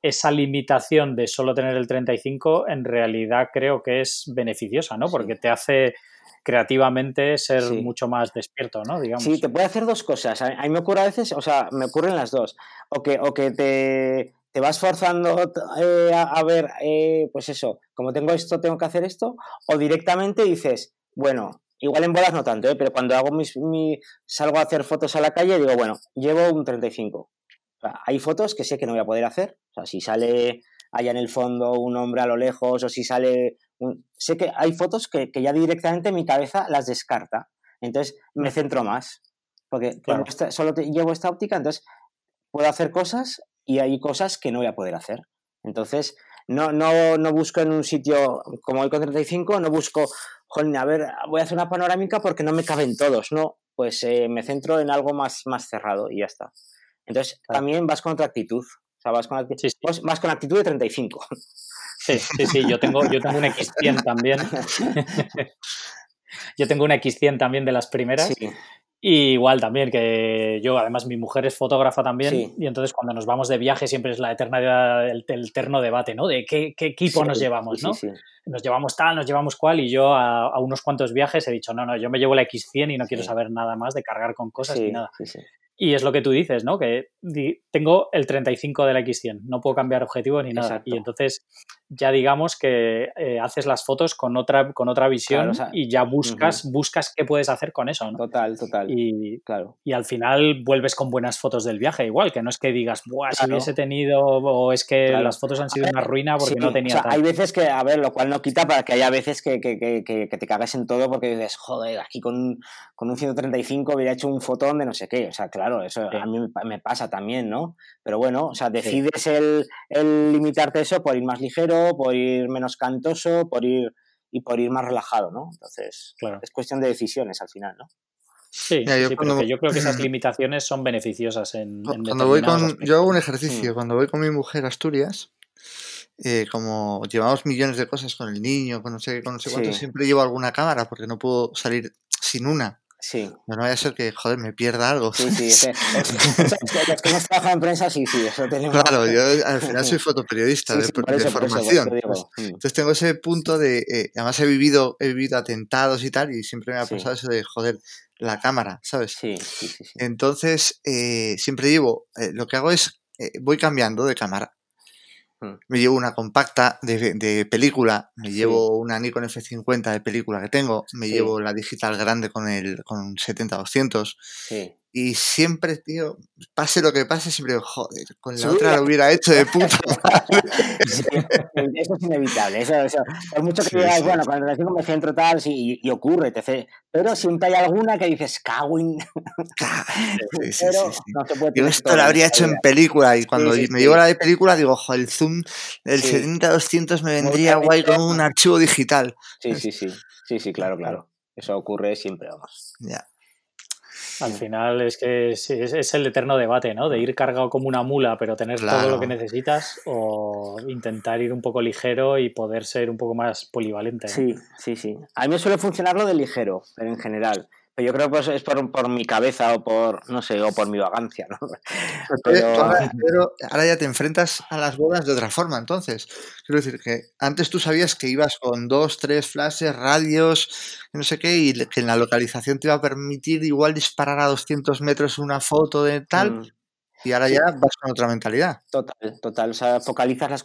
esa limitación de solo tener el 35 en realidad creo que es beneficiosa, ¿no? Porque te hace creativamente ser mucho más despierto, ¿no? Digamos. Sí, te puede hacer dos cosas. A mí me ocurre a veces, o sea, me ocurren las dos. O que, o que te, te vas forzando eh, a, ver, eh, pues eso, como tengo esto, tengo que hacer esto. O directamente dices, bueno, igual en bolas no tanto, ¿eh? pero cuando hago mis, mi, salgo a hacer fotos a la calle, digo, bueno, llevo un 35 hay fotos que sé que no voy a poder hacer. O sea, si sale allá en el fondo un hombre a lo lejos o si sale... Sé que hay fotos que, ya directamente mi cabeza las descarta. Entonces me mm. centro más. Porque solo llevo esta óptica, entonces puedo hacer cosas y hay cosas que no voy a poder hacer. Entonces, no, no, no busco en un sitio como el con 35, no busco, joder, a ver, voy a hacer una panorámica porque no me caben todos, no, pues eh, me centro en algo más, más cerrado y ya está. Entonces, también vas con otra actitud. O sea, vas con, actitud, vas con actitud de 35. Sí, sí, sí, yo tengo, yo tengo un X100 también. yo tengo un X100 también de las primeras. Y igual también, que yo, además, mi mujer es fotógrafa también, y entonces cuando nos vamos de viaje siempre es la eterna, el, eterno debate, ¿no? De qué, equipo nos llevamos, ¿no? Nos llevamos tal, nos llevamos cual, y yo a, unos cuantos viajes he dicho, no, no, yo me llevo la X100 y no quiero saber nada más de cargar con cosas ni nada. Y es lo que tú dices, ¿no? Que tengo el 35 de la X100, no puedo cambiar objetivo ni nada. Y entonces ya digamos que eh, haces las fotos con otra, con otra visión y ya buscas, buscas qué puedes hacer con eso, ¿no? Total, total. Y, claro. y al final vuelves con buenas fotos del viaje, igual, que no es que digas, Buah, si hubiese tenido, o es que las fotos han sido una ruina porque no tenía. Hay veces que, a ver, lo cual no quita para que haya veces que, que, que, que te cagas en todo porque dices, joder, aquí con, con, un 135 hubiera hecho un fotón de no sé qué. O sea, claro, eso a mí me pasa también, ¿no? Pero bueno, o sea, decides el, el limitarte eso por ir más ligero por ir menos cantoso, por ir y por ir más relajado, ¿no? Entonces, claro. es cuestión de decisiones al final, ¿no? Sí, yo, sí yo creo que esas limitaciones son beneficiosas en, cuando voy con yo hago un ejercicio mm. cuando voy con mi mujer a Asturias eh, como llevamos millones de cosas con el niño con no sé, con no sé cuánto siempre llevo alguna cámara porque no puedo salir sin una Sí. No, vaya a ser que, joder, me pierda algo. Sí, sí, es, que hemos trabajado en prensa, sí, sí, eso tenemos. Claro, yo al final soy fotoperiodista de, formación. Entonces tengo ese punto de, eh, además he vivido, he vivido atentados y tal, y siempre me ha pasado eso de, joder, la cámara, ¿sabes? Sí, sí, sí. Entonces, eh, siempre llevo, eh, lo que hago es, voy cambiando de cámara. Mm. Me llevo una compacta de, película, me llevo una Nikon F50 de película que tengo, me llevo la digital grande con el con 70-200. Sí. Y siempre, tío, pase lo que pase, siempre, joder, con la otra lo hubiera hecho de puta eso es inevitable. Eso, eso. Por mucho que digas, bueno, cuando recién me centro tal, sí, y, ocurre, te pero siempre hay alguna que dices, cagüín. pero no se puede Yo esto lo habría hecho en película, y cuando me llevo la de película, digo, ojo, el zoom del 70-200 me vendría guay con un archivo digital. Sí, sí, sí. Sí, sí, claro, claro. Eso ocurre siempre, vamos. Ya. Al final es que es, es, el eterno debate, ¿no? De ir cargado como una mula, pero tener todo lo que necesitas, o intentar ir un poco ligero y poder ser un poco más polivalente. Sí, sí, sí. A mí me suele funcionar lo de ligero, pero en general. Pero yo creo que pues es por, por, mi cabeza o por, no sé, o por mi vagancia, ¿no? Pero... Ahora, ya te enfrentas a las bodas de otra forma, entonces. Quiero decir que antes tú sabías que ibas con dos, tres flashes, radios, no sé qué, y que en la localización te iba a permitir igual disparar a 200 metros una foto de tal, mm. Y ahora ya vas con otra mentalidad. Total, total. O sea, focalizas, las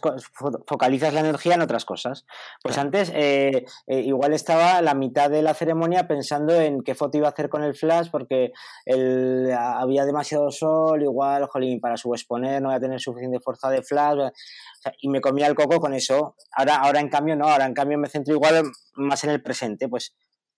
focalizas la energía en otras cosas. Pues antes, eh, eh, igual estaba la mitad de la ceremonia pensando en qué foto iba a hacer con el flash, porque el, había demasiado sol, igual, jolín, para subexponer no voy a tener suficiente fuerza de flash. y me comía el coco con eso. Ahora, ahora en cambio, no, ahora en cambio me centro igual más en el presente. Pues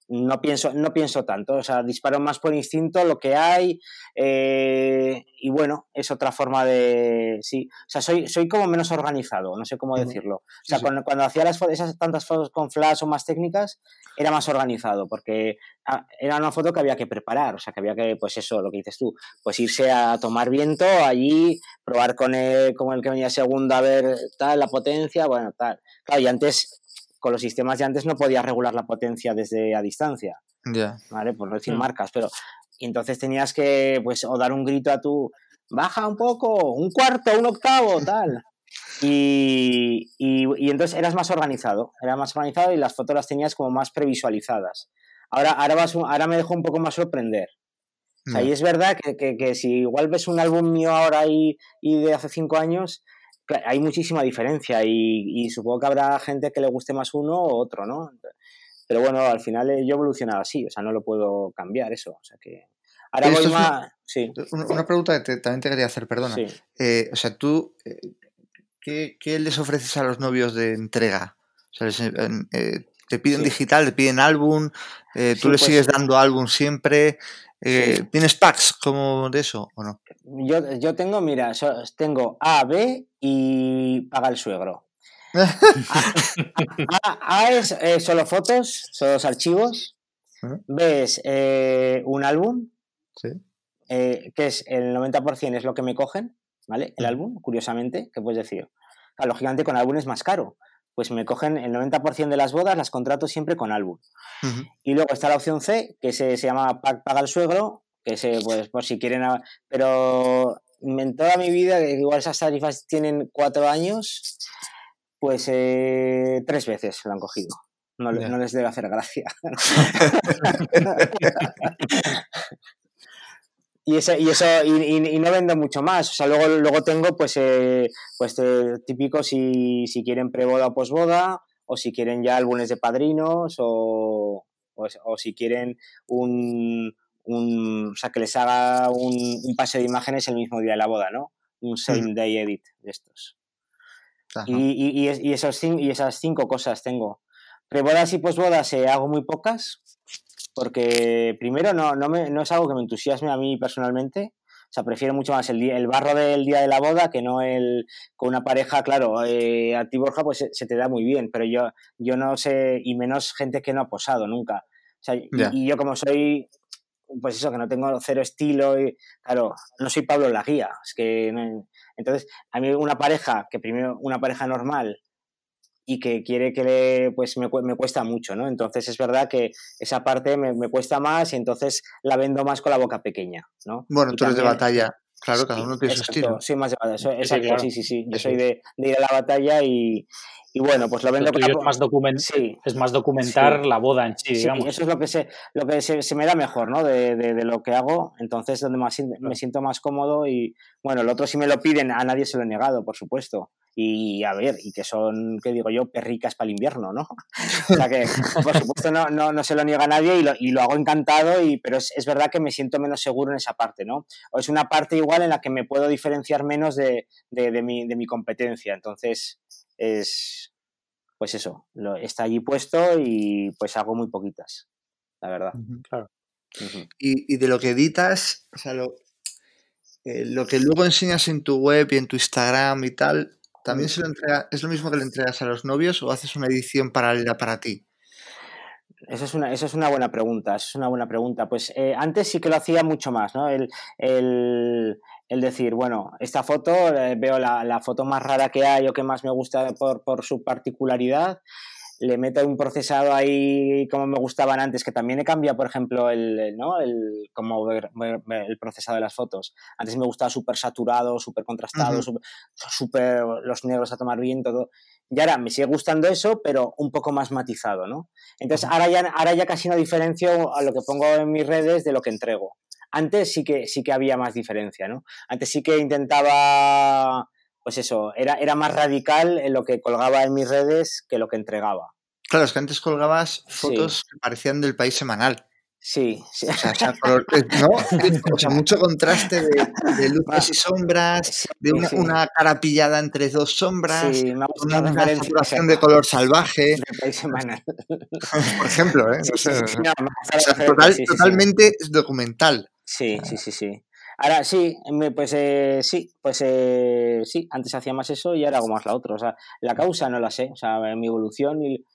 no pienso, no pienso tanto, o sea, disparo más por instinto lo que hay eh, y bueno, es otra forma de, sí, o sea, soy, soy como menos organizado, no sé cómo decirlo. O sea, Cuando, hacía las esas tantas fotos con flash o más técnicas, era más organizado porque ah, era una foto que había que preparar, o sea, que había que, pues eso, lo que dices tú, pues irse a tomar viento allí, probar con el, con el que venía segundo a ver tal, la potencia, bueno, tal. Claro, y antes con los sistemas de antes no podías regular la potencia desde a distancia. Ya. ¿Vale? Por no decir mm. marcas, pero. Y entonces tenías que, pues, o dar un grito a tu. Baja un poco, un cuarto, un octavo, tal. Y, y, entonces eras más organizado, era más organizado y las fotos las tenías como más previsualizadas. Ahora, ahora, vas, ahora me dejo un poco más sorprender. O sea, y es verdad que, que, que, si igual ves un álbum mío ahora y, y de hace cinco años, hay muchísima diferencia y, supongo que habrá gente que le guste más uno o otro, ¿no? Pero bueno, al final eh, yo he evolucionado así, o sea, no lo puedo cambiar eso, o sea que... Ahora voy más... sí. Una pregunta que también te quería hacer, perdona. Eh, o sea, tú, eh, ¿qué, les ofreces a los novios de entrega? O sea, ¿te piden digital, te piden álbum? ¿Tú les pues sigues dando álbum siempre? ¿Tienes packs como de eso o no? Yo, yo tengo, mira, tengo A, B y paga el suegro. A, es eh, solo fotos, solo los archivos. B es eh, un álbum, eh, que es el 90% es lo que me cogen, ¿vale? El álbum, curiosamente, ¿qué puedes decir? lógicamente con álbum es más caro. Pues me cogen el 90% de las bodas, las contrato siempre con álbum. Y luego está la opción C, que se, se llama Paga el suegro, que se, pues, por si quieren. Pero en toda mi vida, igual esas tarifas tienen cuatro años, pues eh, tres veces lo han cogido. No, no les debe hacer gracia. y, ese, y eso, y, no vendo mucho más. O sea, luego, luego tengo, pues, eh, pues eh, típico si, si quieren preboda o posboda, o si quieren ya álbumes de padrinos, o, o, si quieren un, un, o sea, que les haga un, un, pase de imágenes el mismo día de la boda, ¿no? Un same day edit de estos. Y, y, esos, y esas cinco cosas tengo. Prebodas y posbodas eh, hago muy pocas, porque primero no, no, me, no es algo que me entusiasme a mí personalmente. O sea, prefiero mucho más el, el barro del día de la boda que no el con una pareja, claro, eh, a ti Borja pues se, te da muy bien, pero yo, yo no sé, y menos gente que no ha posado nunca. O sea, y, yo como soy, pues eso, que no tengo cero estilo, y, claro, no soy Pablo la guía. Es que, entonces, a mí una pareja, que primero una pareja normal, y que quiere que le, pues me, me, cuesta mucho, ¿no? Entonces es verdad que esa parte me, me, cuesta más y entonces la vendo más con la boca pequeña, ¿no? Bueno, tú eres de batalla, claro, cada uno tiene su estilo. Soy más de batalla, exacto, sí, sí, sí, yo soy de, de, ir a la batalla y, y bueno, pues lo vendo con la... es, más document... sí. es más documentar la boda en sí, digamos. eso es lo que se, lo que se, se me da mejor, ¿no? De, de, de, lo que hago, entonces donde más, me siento más cómodo y bueno, el otro si me lo piden, a nadie se lo he negado, por supuesto y a ver, y que son, ¿qué digo yo?, perricas para el invierno, ¿no? o sea que, por supuesto, no, no, no se lo niega a nadie y lo, y lo hago encantado, y, pero es, es, verdad que me siento menos seguro en esa parte, ¿no? O es una parte igual en la que me puedo diferenciar menos de, de, de, mi, de mi, competencia, entonces es, pues eso, lo, está allí puesto y pues hago muy poquitas, la verdad. claro. y, y, de lo que editas, o sea, lo, eh, lo que luego enseñas en tu web y en tu Instagram y tal, ¿También se lo entrega, es lo mismo que le entregas a los novios o haces una edición paralela para ti? Esa es, una, esa es una buena pregunta, es una buena pregunta. Pues eh, antes sí que lo hacía mucho más, ¿no? El, el, el decir, bueno, esta foto, eh, veo la, la, foto más rara que hay o que más me gusta por, por su particularidad le meto un procesado ahí como me gustaban antes, que también he cambiado, por ejemplo, el, ¿no? el, como el procesado de las fotos. Antes me gustaba súper saturado, súper contrastado, súper los negros a tomar bien, todo. Y ahora me sigue gustando eso, pero un poco más matizado, ¿no? Entonces, ahora ya, ahora ya casi no diferencio a lo que pongo en mis redes de lo que entrego. Antes sí que, sí que había más diferencia, ¿no? Antes sí que intentaba pues eso, era, era más radical en lo que colgaba en mis redes que lo que entregaba. Claro, es que antes colgabas fotos que parecían del país semanal. Sí, sí. O sea, eh, ¿no? o sea mucho contraste de, luces y sombras, de una, una, cara pillada entre dos sombras, sí, una, una saturación de color salvaje. Por ejemplo, ¿eh? No sé, o sea, total, totalmente documental. Sí, sí, sí, sí. Ahora sí, pues eh, sí, pues eh, sí, antes hacía más eso y ahora hago más la otra. O sea, la causa no la sé, o sea, mi evolución y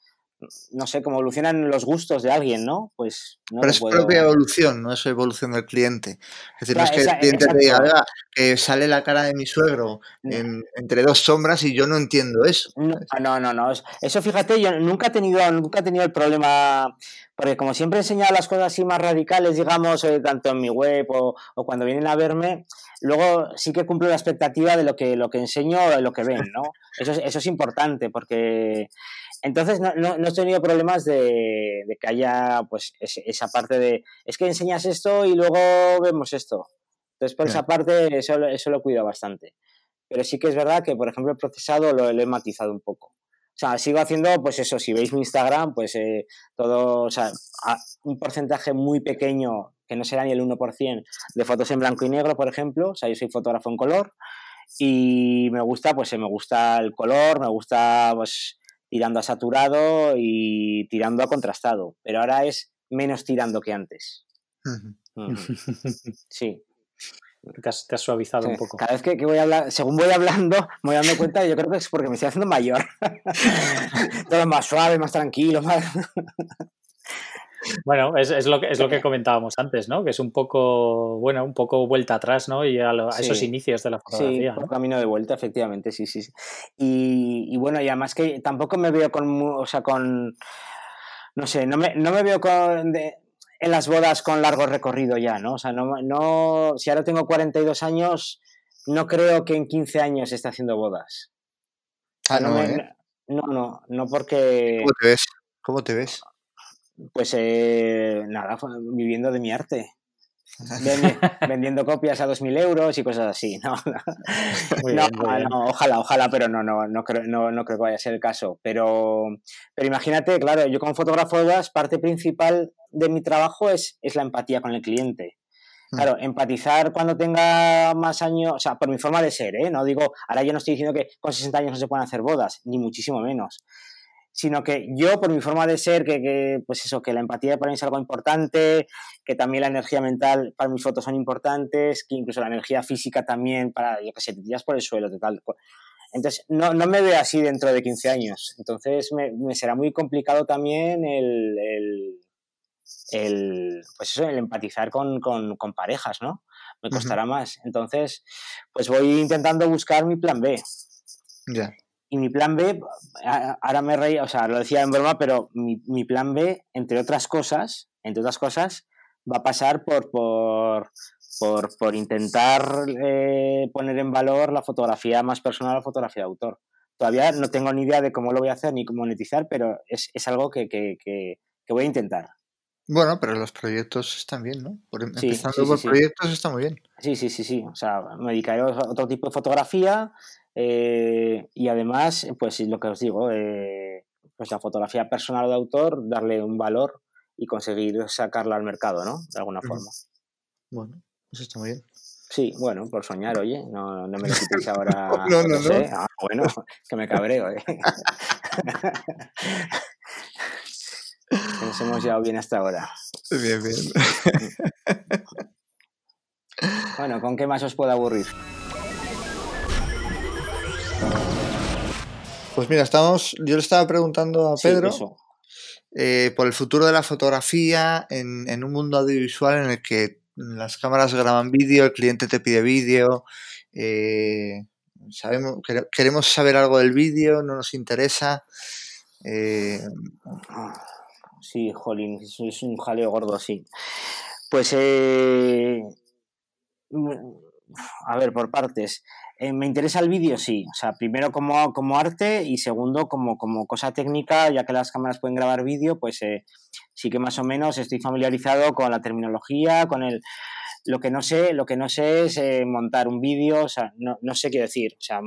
no sé cómo evolucionan los gustos de alguien, ¿no? Pues no Pero es propia evolución, no es evolución del cliente. Es decir, no es que el cliente te diga, que sale la cara de mi suegro entre dos sombras y yo no entiendo eso. No, no, no, Eso fíjate, yo nunca he tenido, nunca he tenido el problema, porque como siempre he enseñado las cosas así más radicales, digamos, eh, tanto en mi web o, o, cuando vienen a verme, luego sí que cumplo la expectativa de lo que, lo que enseño o de lo que ven, ¿no? Eso es, eso es importante porque entonces no, no, no, he tenido problemas de, de que haya pues esa parte de es que enseñas esto y luego vemos esto. Entonces por esa parte eso, eso lo cuido bastante. Pero sí que es verdad que, por ejemplo, el procesado lo, lo he matizado un poco. O sea, sigo haciendo, pues eso, si veis mi Instagram, pues eh, todo, o sea, un porcentaje muy pequeño, que no será ni el 1%, de fotos en blanco y negro, por ejemplo. O sea, yo soy fotógrafo en color y me gusta, pues me gusta el color, me gusta, pues, tirando a saturado y tirando a contrastado, pero ahora es menos tirando que antes. Sí. Te has, te has suavizado un poco. Cada vez que, que, voy a hablar, según voy hablando, me voy dando cuenta, yo creo que es porque me estoy haciendo mayor. Todo más suave, más tranquilo, más... Bueno, es, es, lo que, es lo que comentábamos antes, ¿no? Que es un poco, bueno, un poco vuelta atrás, ¿no? Y a, lo, a sí. esos inicios de la fotografía. Sí, un ¿no? camino de vuelta, efectivamente, sí, sí. Y, y, bueno, y además que tampoco me veo con, o sea, con, no sé, no me, no me veo con, de, en las bodas con largo recorrido ya, ¿no? O sea, no, no, si ahora tengo 42 años, no creo que en 15 años esté haciendo bodas. Ah, no, no, me, ¿eh? no, no, no, porque... ¿Cómo te ves? ¿Cómo te ves? Pues eh, nada, viviendo de mi arte. vendiendo copias a 2.000 euros y cosas así. No, no, ojalá, ojalá, pero no, no, no, creo, no, no creo que vaya a ser el caso. Pero, pero imagínate, claro, yo como fotógrafo de bodas, parte principal de mi trabajo es, es la empatía con el cliente. Mm. Claro, empatizar cuando tenga más años, o sea, por mi forma de ser, ¿eh? No digo, ahora yo no estoy diciendo que con 60 años no se puedan hacer bodas, ni muchísimo menos sino que yo, por mi forma de ser, que, pues eso, que la empatía para mí es algo importante, que también la energía mental para mis fotos son importantes, que incluso la energía física también, para, yo que sé, te tiras por el suelo, tal. Entonces, no, no me veo así dentro de 15 años. Entonces, me, será muy complicado también el, el, pues eso, el empatizar con, con, con parejas, ¿no? Me costará más. Entonces, pues voy intentando buscar mi plan B. Ya. Y mi plan B, ahora me reí, o sea, lo decía en broma, pero mi, plan B, entre otras cosas, entre otras cosas, va a pasar por, por, por, intentar eh, poner en valor la fotografía más personal, la fotografía de autor. Todavía no tengo ni idea de cómo lo voy a hacer ni cómo monetizar, pero es, algo que, voy a intentar. Bueno, pero los proyectos están bien, ¿no? Por, em, empezando por proyectos está muy bien. Sí, sí, sí, sí. O sea, me dedicaré a otro tipo de fotografía, eh, y además, pues lo que os digo, eh, pues la fotografía personal de autor, darle un valor y conseguir sacarla al mercado, ¿no? De alguna forma. Bueno, eso está muy bien. Sí, bueno, por soñar, oye, no, no me lo quitéis ahora. no, no, no. Ah, bueno, que me cabreo, ¿eh? Nos hemos llevado bien hasta ahora. Bien, bien. Bueno, ¿con qué más os puedo aburrir? Pues mira, estamos, yo le estaba preguntando a Pedro eh, por el futuro de la fotografía en, un mundo audiovisual en el que las cámaras graban vídeo, el cliente te pide vídeo, eh, sabemos, queremos saber algo del vídeo, no nos interesa. Eh, sí, jolín, es un jaleo gordo, sí. Pues, a ver, por partes. Eh, ¿Me interesa el vídeo? Sí. O sea, primero como, como arte y segundo como, como cosa técnica, ya que las cámaras pueden grabar vídeo, pues eh, sí que más o menos estoy familiarizado con la terminología, con el... Lo que no sé, lo que no sé es eh, montar un vídeo, o sea, no, no, sé qué decir. O sea,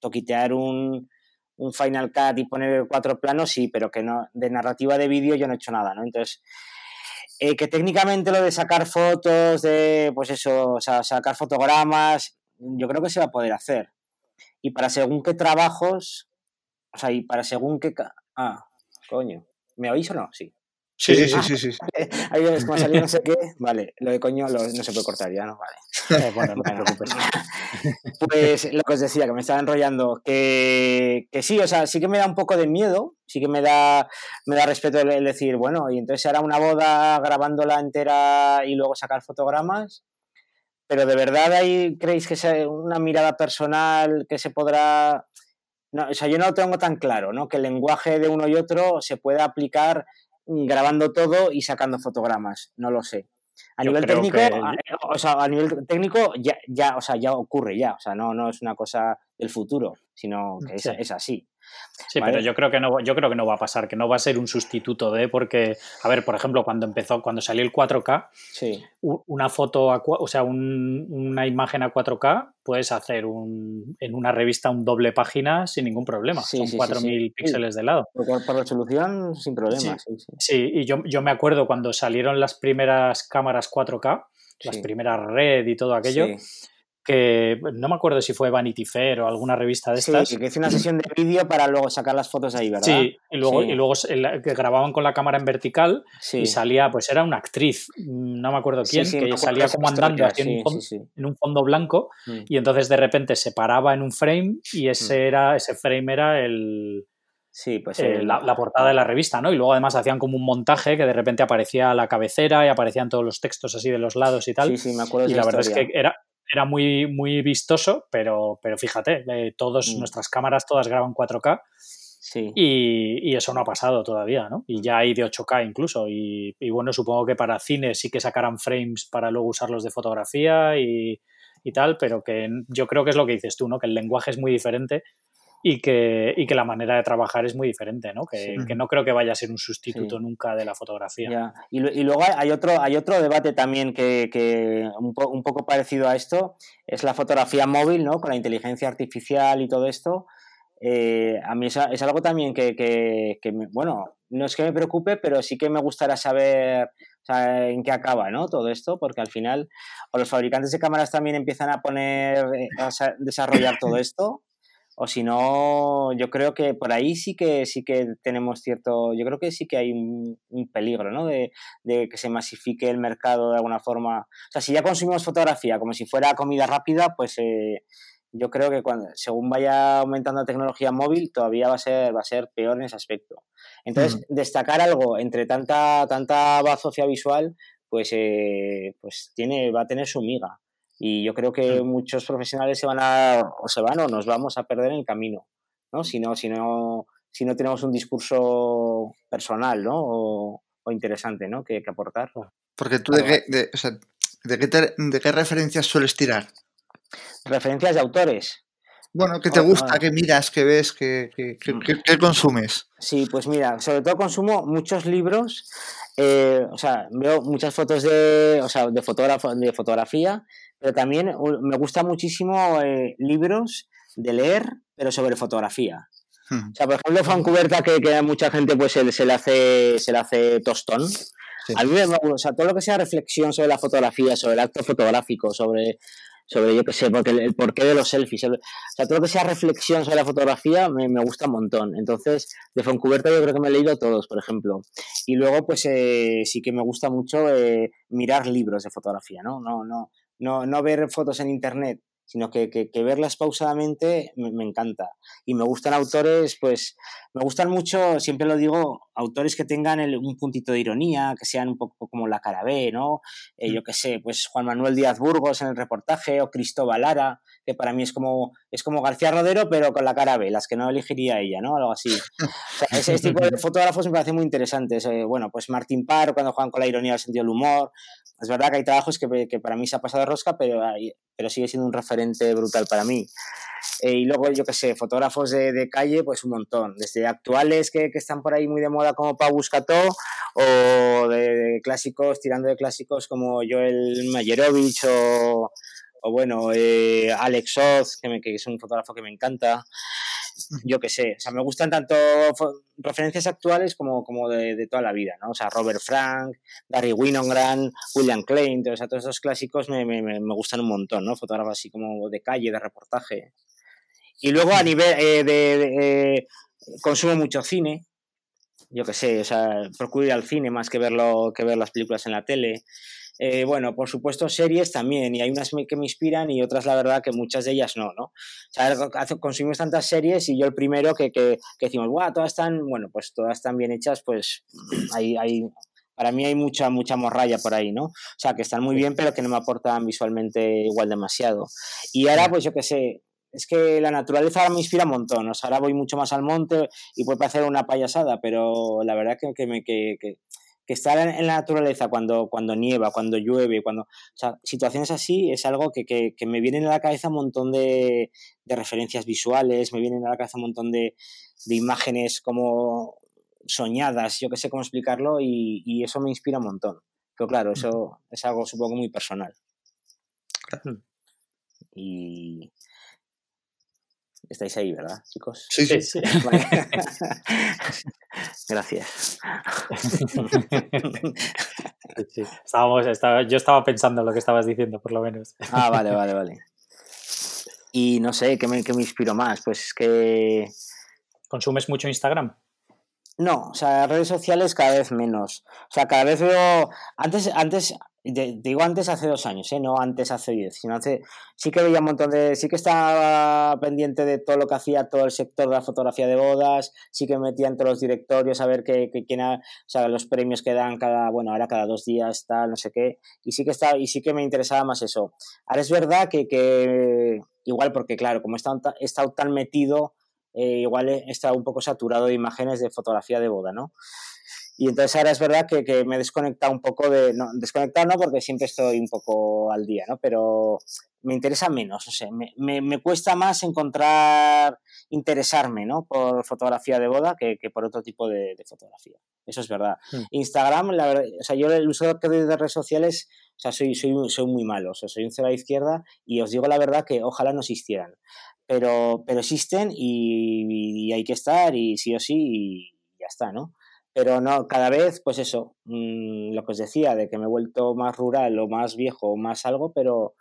toquitear un, un Final Cut y poner cuatro planos, sí, pero que no, de narrativa de vídeo yo no he hecho nada, ¿no? Entonces, que técnicamente lo de sacar fotos, de, pues eso, o sea, sacar fotogramas, yo creo que se va a poder hacer. Y para según qué trabajos, o sea, y para según qué... Ah, coño. ¿Me oís o no? Sí. Sí, sí, sí, sí, sí. Ahí ves, como salió no sé qué. Vale, lo de coño no se puede cortar ya, ¿no? Vale. Eh, bueno, no te preocupes. Pues lo que os decía, que me estaba enrollando, que, que, sí, o sea, sí que me da un poco de miedo, sí que me da, me da respeto el decir, bueno, y entonces hará una boda grabándola entera y luego sacar fotogramas, pero de verdad ahí creéis que es una mirada personal que se podrá... No, o sea, yo no lo tengo tan claro, ¿no? Que el lenguaje de uno y otro se puede aplicar grabando todo y sacando fotogramas, no lo sé. A nivel técnico, o sea, a nivel técnico ya, ya, o sea, ya ocurre ya, o sea, no, no es una cosa del futuro, sino que es así. Sí, pero yo creo que no, yo creo que no va a pasar, que no va a ser un sustituto de, porque, a ver, por ejemplo, cuando empezó, cuando salió el 4K, sí. una foto, o sea, una imagen a 4K, puedes hacer un, en una revista un doble página sin ningún problema. Son 4.000 píxeles de lado. Por, resolución, sin problema. Sí, y yo, yo me acuerdo cuando salieron las primeras cámaras 4K, las primeras red y todo aquello que no me acuerdo si fue Vanity Fair o alguna revista de estas. Sí, que hice una sesión de vídeo para luego sacar las fotos ahí, ¿verdad? Sí, y luego, Y luego que grababan con la cámara en vertical y salía, pues era una actriz, no me acuerdo quién, que salía como andando en, un fondo, blanco mm. y entonces de repente se paraba en un frame y ese, mm. era, ese frame era el... Sí, pues la, portada de la revista, ¿no? Y luego además hacían como un montaje que de repente aparecía la cabecera y aparecían todos los textos así de los lados y tal. Sí, sí, me acuerdo. Y la verdad es que era, era muy, muy vistoso, pero, pero fíjate, eh, todos, mm. nuestras cámaras todas graban 4K sí. y, eso no ha pasado todavía, ¿no? Y ya hay de 8K incluso. Y, bueno, supongo que para cine sí que sacarán frames para luego usarlos de fotografía y, tal, pero que yo creo que es lo que dices tú, ¿no? Que el lenguaje es muy diferente y que, y que la manera de trabajar es muy diferente, ¿no? Que, que no creo que vaya a ser un sustituto nunca de la fotografía. Y, y, luego hay otro, hay otro debate también que, que un, un, poco parecido a esto, es la fotografía móvil, ¿no? Con la inteligencia artificial y todo esto. Eh, a mí es, es, algo también que, que, que me, bueno, no es que me preocupe, pero sí que me gustaría saber o sea, en qué acaba ¿no? todo esto, porque al final o los fabricantes de cámaras también empiezan a poner, eh, a desarrollar todo esto, o si no, yo creo que por ahí sí que sí que tenemos cierto, yo creo que sí que hay un, un peligro, ¿no? De, de, que se masifique el mercado de alguna forma. O sea, si ya consumimos fotografía como si fuera comida rápida, pues eh, yo creo que cuando, según vaya aumentando la tecnología móvil, todavía va a ser, va a ser peor en ese aspecto. Entonces, -huh. destacar algo entre tanta, tanta bazofia visual, pues, eh, pues tiene, va a tener su miga. Y yo creo que muchos profesionales se van a, o se van o nos vamos a perder en el camino, ¿no? Si no, si no, si no tenemos un discurso personal, ¿no? O, o interesante, ¿no? Que, que, aportar. Porque tú, ¿de qué, de, o sea, ¿de, qué te, ¿de qué referencias sueles tirar? Referencias de autores. Bueno, ¿qué te gusta? ¿Qué miras? ¿Qué ves? ¿Qué, qué, qué, qué consumes? Sí, pues mira, sobre todo consumo muchos libros eh, o sea, veo muchas fotos de, o sea, de, fotógrafo, de fotografía, pero también me gusta muchísimo eh, libros de leer, pero sobre fotografía. Hmm. O sea, por ejemplo, Fancuberta, que, que a mucha gente pues se, se, le hace se le hace tostón. Sí. A mí me, o sea, todo lo que sea reflexión sobre la fotografía, sobre el acto fotográfico, sobre sobre, yo qué sé, porque el, el, porqué de los selfies. El, o sea, todo lo que sea reflexión sobre la fotografía me, me, gusta un montón. Entonces, de Foncuberta yo creo que me he leído todos, por ejemplo. Y luego, pues eh, sí que me gusta mucho eh, mirar libros de fotografía, ¿no? No, no, no, no ver fotos en internet, sino que, que, que verlas pausadamente me, me, encanta. Y me gustan autores, pues, me gustan mucho, siempre lo digo, autores que tengan el, un puntito de ironía, que sean un poco como la cara B, ¿no? Eh, yo qué sé, pues Juan Manuel Díaz Burgos en el reportaje, o Cristóbal Lara, que para mí es como, es como García Rodero, pero con la cara B, las que no elegiría ella, ¿no? Algo así. O sea, ese, tipo de fotógrafos me parece muy interesantes. Eh, bueno, pues Martín Parr, cuando juegan con la ironía, el sentido del humor. Es verdad que hay trabajos que, que para mí se ha pasado de rosca, pero, pero sigue siendo un referente brutal para mí. Eh, y luego, yo qué sé, fotógrafos de, de, calle, pues un montón. Desde actuales que, que, están por ahí muy de moda como Pau Buscató, o de, de, clásicos, tirando de clásicos como Joel Mayerovich, o, o bueno, eh, Alex Oz, que, me, que, es un fotógrafo que me encanta. Yo qué sé, o sea, me gustan tanto referencias actuales como, como de, de, toda la vida, ¿no? O sea, Robert Frank, Gary Winogrand, William Klein, o sea, todos esos clásicos me, me, me gustan un montón, ¿no? Fotógrafos así como de calle, de reportaje. Y luego a nivel eh, de, de eh, consumo mucho cine, yo qué sé, o sea, procuro ir al cine más que verlo que ver las películas en la tele. Eh, bueno, por supuesto series también, y hay unas que me inspiran y otras la verdad que muchas de ellas no, ¿no? O sea, consumimos tantas series y yo el primero que, que, que decimos, guau, todas están, bueno, pues todas están bien hechas, pues hay, hay, para mí hay mucha, mucha morralla por ahí, ¿no? O sea, que están muy bien, pero que no me aportan visualmente igual demasiado. Y ahora, pues yo qué sé, es que la naturaleza ahora me inspira un montón. O sea, ahora voy mucho más al monte y puede parecer una payasada, pero la verdad que, que, me, que, que, que estar en, la naturaleza cuando, cuando nieva, cuando llueve, cuando. O sea, situaciones así es algo que, que, que me vienen a la cabeza un montón de, de, referencias visuales, me vienen a la cabeza un montón de, de imágenes como soñadas, yo que sé cómo explicarlo, y, y, eso me inspira un montón. Pero claro, eso es algo supongo muy personal. Y, Estáis ahí, ¿verdad, chicos? Sí, sí. sí. Vale. Gracias. Sí, Estábamos, estaba, yo estaba pensando lo que estabas diciendo, por lo menos. Ah, vale, vale, vale. Y no sé, ¿qué me, qué me inspiro más? Pues es que... ¿Consumes mucho Instagram? No, o sea, redes sociales cada vez menos. O sea, cada vez veo. Antes, antes, digo antes hace dos años, ¿eh? no antes hace diez, sino hace. Sí que veía un montón de. Sí que estaba pendiente de todo lo que hacía todo el sector de la fotografía de bodas, sí que metía entre los directorios a ver qué, qué, quién ha, o sea, los premios que dan cada. Bueno, ahora cada dos días, tal, no sé qué. Y sí que, estaba, y sí que me interesaba más eso. Ahora es verdad que, que igual, porque claro, como he estado, he estado tan metido eh, igual está un poco saturado de imágenes de fotografía de boda, ¿no? Y entonces ahora es verdad que, que me he desconectado un poco de, no, desconectado no, porque siempre estoy un poco al día, ¿no? Pero me interesa menos, o sea, me, me, me cuesta más encontrar, interesarme, ¿no? Por fotografía de boda que, que por otro tipo de, de, fotografía. Eso es verdad. Mm. Instagram, la verdad, o sea, yo el uso de redes sociales, o sea, soy, soy, soy muy malo, o sea, soy un cero a la izquierda y os digo la verdad que ojalá no existieran. Pero, pero existen y, y hay que estar y sí o sí y ya está, ¿no? Pero no, cada vez, pues eso, mmm, lo que os decía, de que me he vuelto más rural o más viejo o más algo, pero,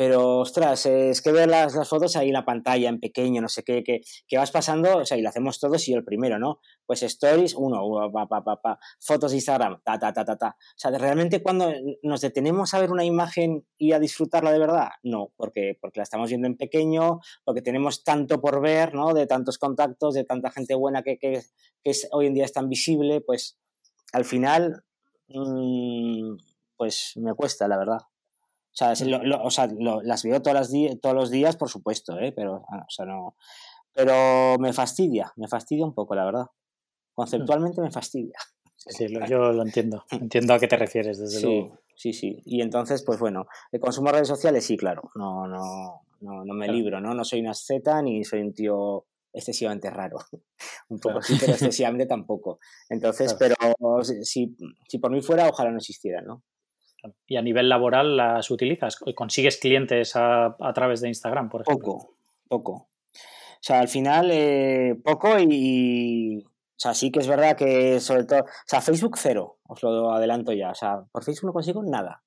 pero ostras, es que ver las, fotos ahí en la pantalla, en pequeño, no sé qué, que, que, vas pasando, o sea, y lo hacemos todos y yo el primero, ¿no? Pues stories, uno, pa, pa, pa, pa, fotos de Instagram, ta, ta, ta, ta, ta. O sea, realmente cuando nos detenemos a ver una imagen y a disfrutarla de verdad, no, porque, porque la estamos viendo en pequeño, porque tenemos tanto por ver, ¿no? De tantos contactos, de tanta gente buena que, que, que es, hoy en día es tan visible, pues al final, mmm, pues me cuesta, la verdad. O sea, lo, lo, o sea lo, las veo todas las todos los días, por supuesto, ¿eh? pero, ah, o sea, no, pero me fastidia, me fastidia un poco, la verdad. Conceptualmente me fastidia. Sí, sí yo lo entiendo. Entiendo a qué te refieres, desde sí, luego. Sí, sí. Y entonces, pues bueno, el consumo de redes sociales, sí, claro. No, no, no, no me claro. libro, ¿no? No soy una asceta ni soy un tío excesivamente raro. un poco claro. sí, pero excesivamente tampoco. Entonces, claro. pero si, si por mí fuera, ojalá no existiera, ¿no? ¿Y a nivel laboral las utilizas? ¿Consigues clientes a, a través de Instagram, por ejemplo? Poco, poco. O sea, al final, eh, poco y, o sea, sí que es verdad que sobre todo, o sea, Facebook cero, os lo adelanto ya. O sea, por Facebook no consigo nada.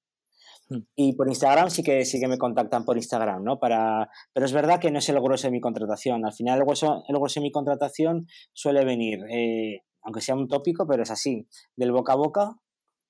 Hmm. Y por Instagram sí que sí que me contactan por Instagram, ¿no? Para, pero es verdad que no es el grueso de mi contratación. Al final el grueso, el grueso de mi contratación suele venir, eh, aunque sea un tópico, pero es así, del boca a boca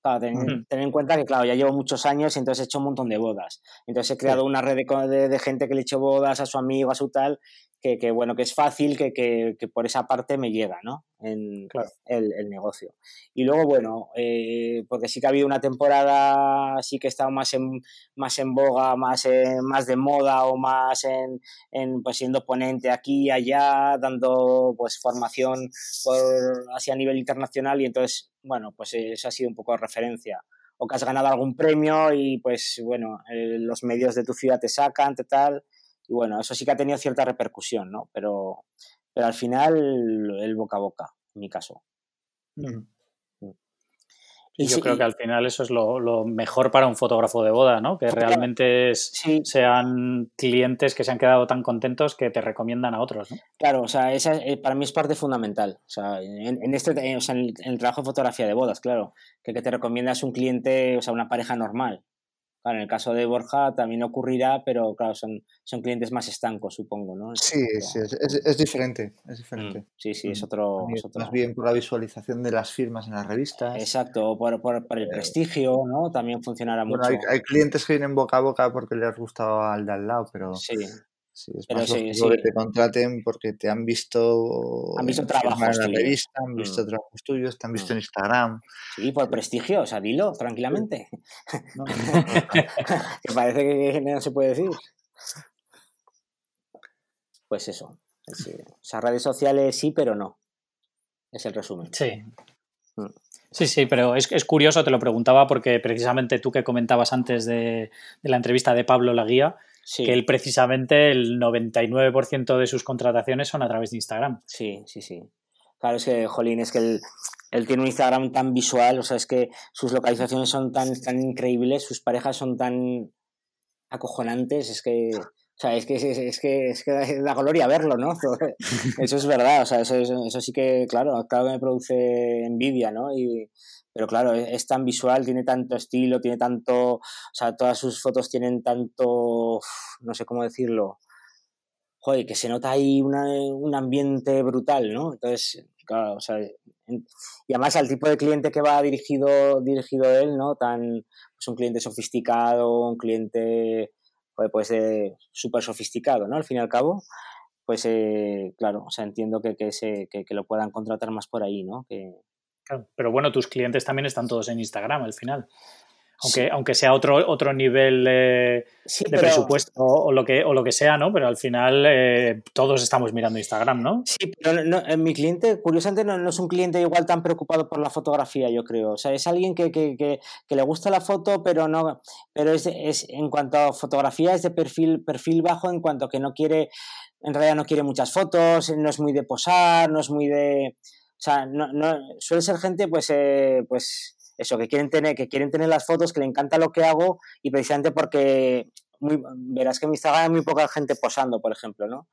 Claro, ten, uh -huh. ten, en cuenta que, claro, ya llevo muchos años y entonces he hecho un montón de bodas. Entonces he creado sí. una red de, de, de, gente que le he hecho bodas a su amigo, a su tal, que, que bueno, que es fácil, que, que, que, por esa parte me llega, ¿no? En claro. el, el, negocio. Y luego, bueno, eh, porque sí que ha habido una temporada, sí que he estado más en, más en boga, más, eh, más de moda o más en, en, pues siendo ponente aquí y allá, dando pues formación por, así a nivel internacional y entonces, bueno, pues eso ha sido un poco de referencia o que has ganado algún premio y pues bueno, eh, los medios de tu ciudad te sacan, te tal, y bueno, eso sí que ha tenido cierta repercusión, ¿no? Pero, pero al final el boca a boca, en mi caso. Mm. Y yo sí, creo que al final eso es lo, lo, mejor para un fotógrafo de boda, ¿no? Que realmente es, sí. sean clientes que se han quedado tan contentos que te recomiendan a otros, ¿no? Claro, o sea, esa eh, para mí es parte fundamental. O sea, en, en este, o sea, en el, en el, trabajo de fotografía de bodas, claro, que, que te recomiendas un cliente, o sea, una pareja normal. Claro, en el caso de Borja también ocurrirá, pero claro, son, son clientes más estancos, supongo, ¿no? Sí, sí es, es, es, diferente, es diferente. Mm, sí, sí, es mm. otro, más, es otro, Más bien por la visualización de las firmas en las revistas. Exacto, por, por, por el prestigio, ¿no? También funcionará bueno, mucho. Hay, hay, clientes que vienen boca a boca porque les gustaba al de al lado, pero... Sí. Sí, es Pero más sí, sí. que te contraten porque te han visto, han visto trabajos en la revista, han visto mm. trabajos tuyos, te han visto mm. en Instagram. Sí, por prestigio, o sea, dilo tranquilamente. No. que parece que no se puede decir. Pues eso. Sí. O sea, redes sociales sí, pero no. Es el resumen. Sí. Mm. Sí, sí, pero es, es, curioso, te lo preguntaba porque precisamente tú que comentabas antes de, de la entrevista de Pablo Laguía, Sí. que él precisamente el 99% de sus contrataciones son a través de Instagram. Sí, sí, sí. Claro, es que, jolín, es que él, él, tiene un Instagram tan visual, o sea, es que sus localizaciones son tan, tan increíbles, sus parejas son tan acojonantes, es que, o sea, es que es, es que es que da gloria verlo, ¿no? Eso es verdad, o sea, eso, eso, eso sí que, claro, claro que me produce envidia, ¿no? Y, pero claro, es, tan visual, tiene tanto estilo, tiene tanto, o sea, todas sus fotos tienen tanto, no sé cómo decirlo, joder, que se nota ahí una, un ambiente brutal, ¿no? Entonces, claro, o sea, y además al tipo de cliente que va dirigido, dirigido él, ¿no? Tan, pues un cliente sofisticado, un cliente, joder, pues súper sofisticado, ¿no? Al fin y al cabo, pues eh, claro, o sea, entiendo que, que, se, que, que, lo puedan contratar más por ahí, ¿no? Que, pero bueno, tus clientes también están todos en Instagram al final. aunque, aunque sea otro, otro nivel de presupuesto o lo, que, o lo que sea, ¿no? Pero al final eh, todos estamos mirando Instagram, ¿no? Sí, pero mi cliente, curiosamente, no, es un cliente igual tan preocupado por la fotografía, yo creo. O sea, es alguien que, que, que, le gusta la foto, pero no, pero es, es, en cuanto a fotografía, es de perfil, perfil bajo en cuanto a que no quiere, en realidad no quiere muchas fotos, no es muy de posar, no es muy de. O sea, no, no, suele ser gente, pues, eh, pues eso, que quieren tener, que quieren tener las fotos, que le encanta lo que hago y precisamente porque verás que en mi Instagram hay muy poca gente posando, por ejemplo, ¿no?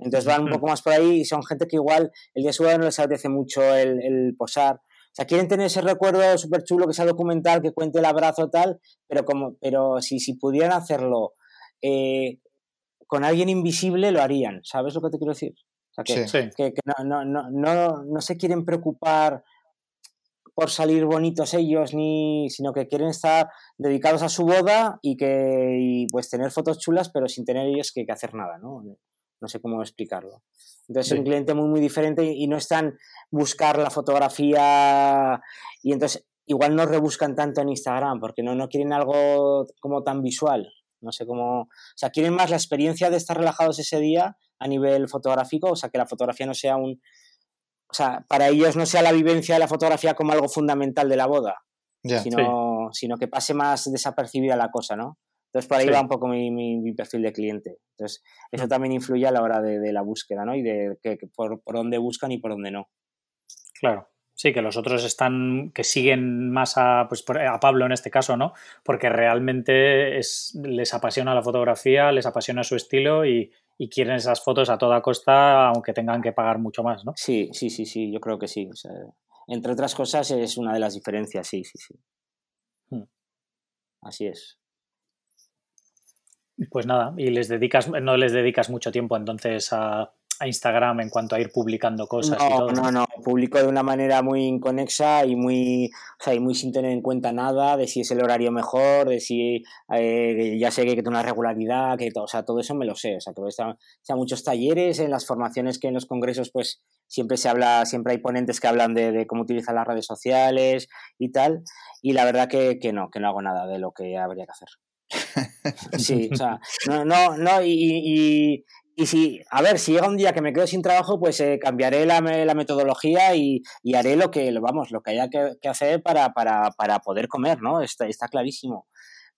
Entonces van un poco más por ahí y son gente que igual el día de no les apetece mucho el, posar. O sea, quieren tener ese recuerdo súper chulo, que sea documental, que cuente el abrazo tal, pero como, pero si, si pudieran hacerlo eh, con alguien invisible, lo harían. ¿Sabes lo que te quiero decir? O sea, que, que, no, no, no, no, no se quieren preocupar por salir bonitos ellos, ni, sino que quieren estar dedicados a su boda y que pues tener fotos chulas, pero sin tener ellos que, hacer nada, ¿no? No sé cómo explicarlo. Entonces es un cliente muy, muy diferente y no están buscar la fotografía y entonces igual no rebuscan tanto en Instagram porque no, no quieren algo como tan visual. No sé cómo. O sea, quieren más la experiencia de estar relajados ese día a nivel fotográfico, o sea, que la fotografía no sea un, o sea, para ellos no sea la vivencia de la fotografía como algo fundamental de la boda, sino, sino que pase más desapercibida la cosa, ¿no? Entonces por ahí va un poco mi, mi, perfil de cliente. Entonces eso mm. también influye a la hora de, la búsqueda, ¿no? Y de que, por, por, dónde buscan y por dónde no. Claro. Sí, que los otros están, que siguen más a, pues, a Pablo en este caso, ¿no? Porque realmente es, les apasiona la fotografía, les apasiona su estilo y, y quieren esas fotos a toda costa, aunque tengan que pagar mucho más, ¿no? Sí, sí, sí, sí, yo creo que sí. entre otras cosas es una de las diferencias, sí, sí, sí. Hmm. Así es. Pues nada, y les dedicas, no les dedicas mucho tiempo entonces a, a Instagram en cuanto a ir publicando cosas no, y todo. No, no, publico de una manera muy inconexa y muy, o sea, y muy sin tener en cuenta nada de si es el horario mejor, de si eh, ya sé que hay que tener una regularidad, que todo, o sea, todo eso me lo sé. O sea, que o sea, muchos talleres, en las formaciones que en los congresos, pues siempre se habla, siempre hay ponentes que hablan de, cómo utilizar las redes sociales y tal. Y la verdad que, que no, que no hago nada de lo que habría que hacer. Sí, o sea, no, no, no, y, y si, a ver, si llega un día que me quedo sin trabajo, pues eh, cambiaré la, la metodología y, y, haré lo que, vamos, lo que haya que, hacer para, para, para, poder comer, ¿no? Está, está clarísimo.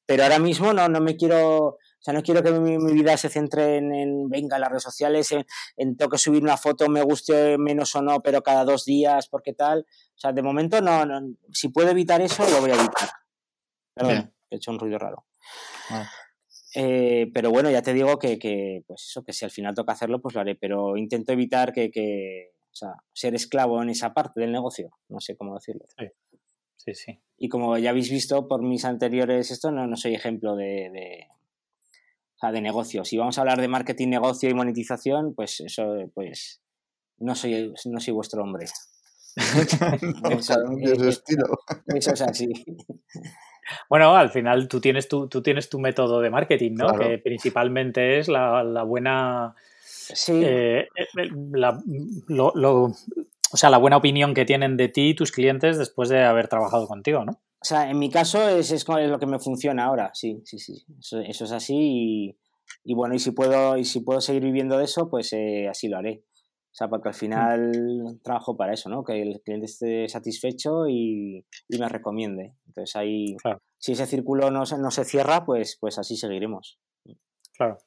Pero ahora mismo no, no me quiero, o sea, no quiero que mi, mi vida se centre en, en, venga, las redes sociales, en, en, tengo que subir una foto, me guste menos o no, pero cada dos días, porque tal. O sea, de momento no, no si puedo evitar eso, lo voy a evitar. Perdón, he hecho un ruido raro. Ah. Eh, pero bueno, ya te digo que, que, pues eso, que si al final toca hacerlo, pues lo haré, pero intento evitar que, que o sea, ser esclavo en esa parte del negocio, no sé cómo decirlo. Sí, sí. Y como ya habéis visto por mis anteriores, esto no, no soy ejemplo de, de, o sea, de negocio. Si vamos a hablar de marketing, negocio y monetización, pues eso, pues no soy, no soy vuestro hombre. eso, estilo. eso es así. Bueno, al final tú tienes tu, tú tienes tu método de marketing, ¿no? Que principalmente es la, la buena. Sí. Eh, eh, la, lo, lo, o sea, la buena opinión que tienen de ti tus clientes después de haber trabajado contigo, ¿no? O sea, en mi caso es, es lo que me funciona ahora, sí, sí, sí. Eso, eso es así y, y, bueno, y si puedo, y si puedo seguir viviendo de eso, pues eh, así lo haré. O sea, porque al mm. final trabajo para eso, ¿no? Que el cliente esté satisfecho y, y me recomiende. Entonces ahí, si ese círculo no, no se cierra, pues, pues así seguiremos. Claro.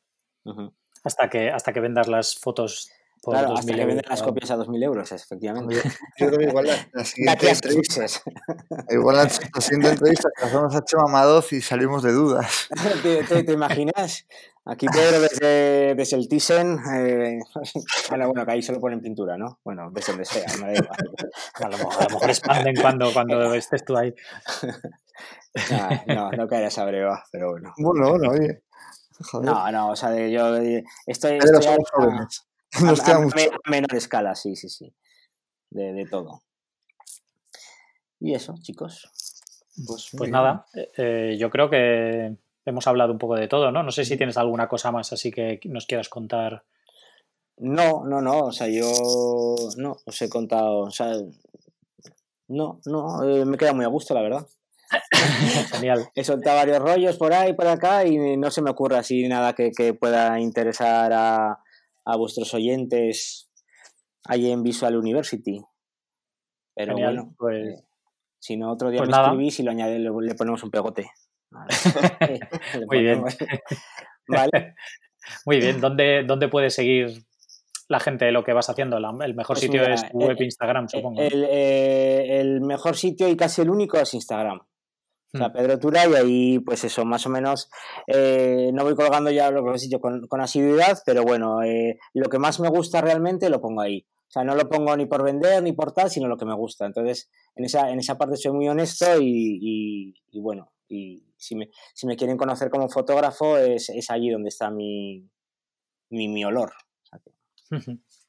hasta, que, hasta que vendas las fotos por claro, hasta que vendas las copias a 2.000 euros, efectivamente. Yo creo que igual la, la siguiente entrevista, igual la, la, siguiente entrevista que hacemos a Chema Madoz y salimos de dudas. ¿Te, te, te imaginas? Aquí Pedro desde, desde el Thyssen, eh, bueno, bueno, que ahí solo ponen pintura, ¿no? Bueno, desde donde sea, no a, lo mejor, a lo mejor expanden cuando, cuando estés tú ahí. no, no caerá esa breva, pero bueno. Bueno, bueno, oye. Joder. No, no, o sea, yo estoy, estoy a, a, menor escala, sí, sí, sí. De, de todo. Y eso, chicos. Pues, pues nada, eh, yo creo que hemos hablado un poco de todo, ¿no? No sé si tienes alguna cosa más así que nos quieras contar. No, no, no, o sea, yo no os he contado, o sea, no, no, eh, me queda muy a gusto, la verdad. Genial. He soltado varios rollos por ahí, por acá y no se me ocurre así nada que, pueda interesar a, vuestros oyentes ahí en Visual University. Pero bueno, pues, eh, si no, otro día pues me escribís y lo añade, le, ponemos un pegote. Muy bien. ¿Vale? Muy bien. ¿Dónde, ¿Dónde puedes seguir la gente lo que vas haciendo? el mejor pues sitio es tu web, Instagram, supongo. Eh, el, mejor sitio y casi el único es Instagram. O sea, hmm. Pedro Tura y ahí, pues eso, más o menos, eh, no voy colgando ya lo que os he dicho con, asiduidad, pero bueno, eh, lo que más me gusta realmente lo pongo ahí. O sea, no lo pongo ni por vender ni por tal, sino lo que me gusta. Entonces, en esa, en esa parte soy muy honesto y, bueno, y si me, si me, quieren conocer como fotógrafo es, es allí donde está mi, mi, mi olor.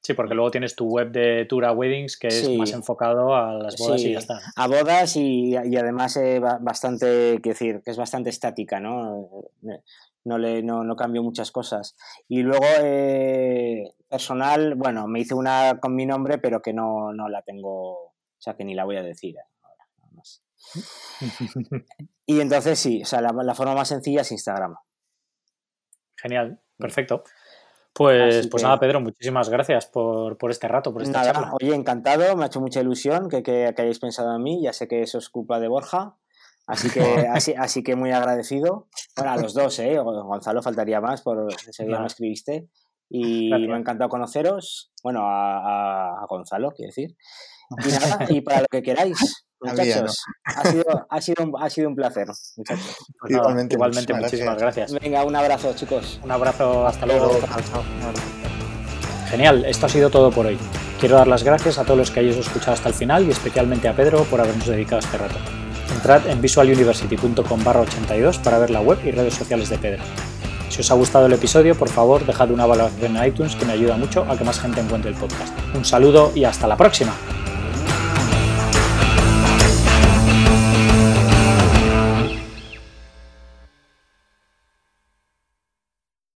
Sí, porque luego tienes tu web de Tura Weddings que es más enfocado a las bodas y ya está. A bodas y, además eh, bastante, quiero decir, que es bastante estática, ¿no? No, le, no, no cambio muchas cosas. Y luego, eh, personal, bueno, me hice una con mi nombre, pero que no, no la tengo, o sea, que ni la voy a decir ahora, nada más. y entonces sí, o sea, la, la forma más sencilla es Instagram. Genial, perfecto. Pues, pues nada, Pedro, muchísimas gracias por, este rato, por esta charla. Oye, encantado, me ha hecho mucha ilusión que, que, hayáis pensado en mí, ya sé que eso es culpa de Borja, así que, así, así que muy agradecido. Bueno, a los dos, ¿eh? Gonzalo faltaría más, por ese día me escribiste. Y me ha encantado conoceros, bueno, a, a Gonzalo, quiero decir. Y nada, y para lo que queráis. Muchachos, ha, sido, ha, sido un, ha sido un placer, muchachos. Pues igualmente, igualmente muchísimas, gracias. Venga, un abrazo, chicos. Un abrazo, hasta, luego. Genial, esto ha sido todo por hoy. Quiero dar las gracias a todos los que hayáis escuchado hasta el final y especialmente a Pedro por habernos dedicado este rato. Entrad en visualuniversity.com barra 82 para ver la web y redes sociales de Pedro. Si os ha gustado el episodio, por favor, dejad una valoración en iTunes que me ayuda mucho a que más gente encuentre el podcast. Un saludo y hasta la próxima.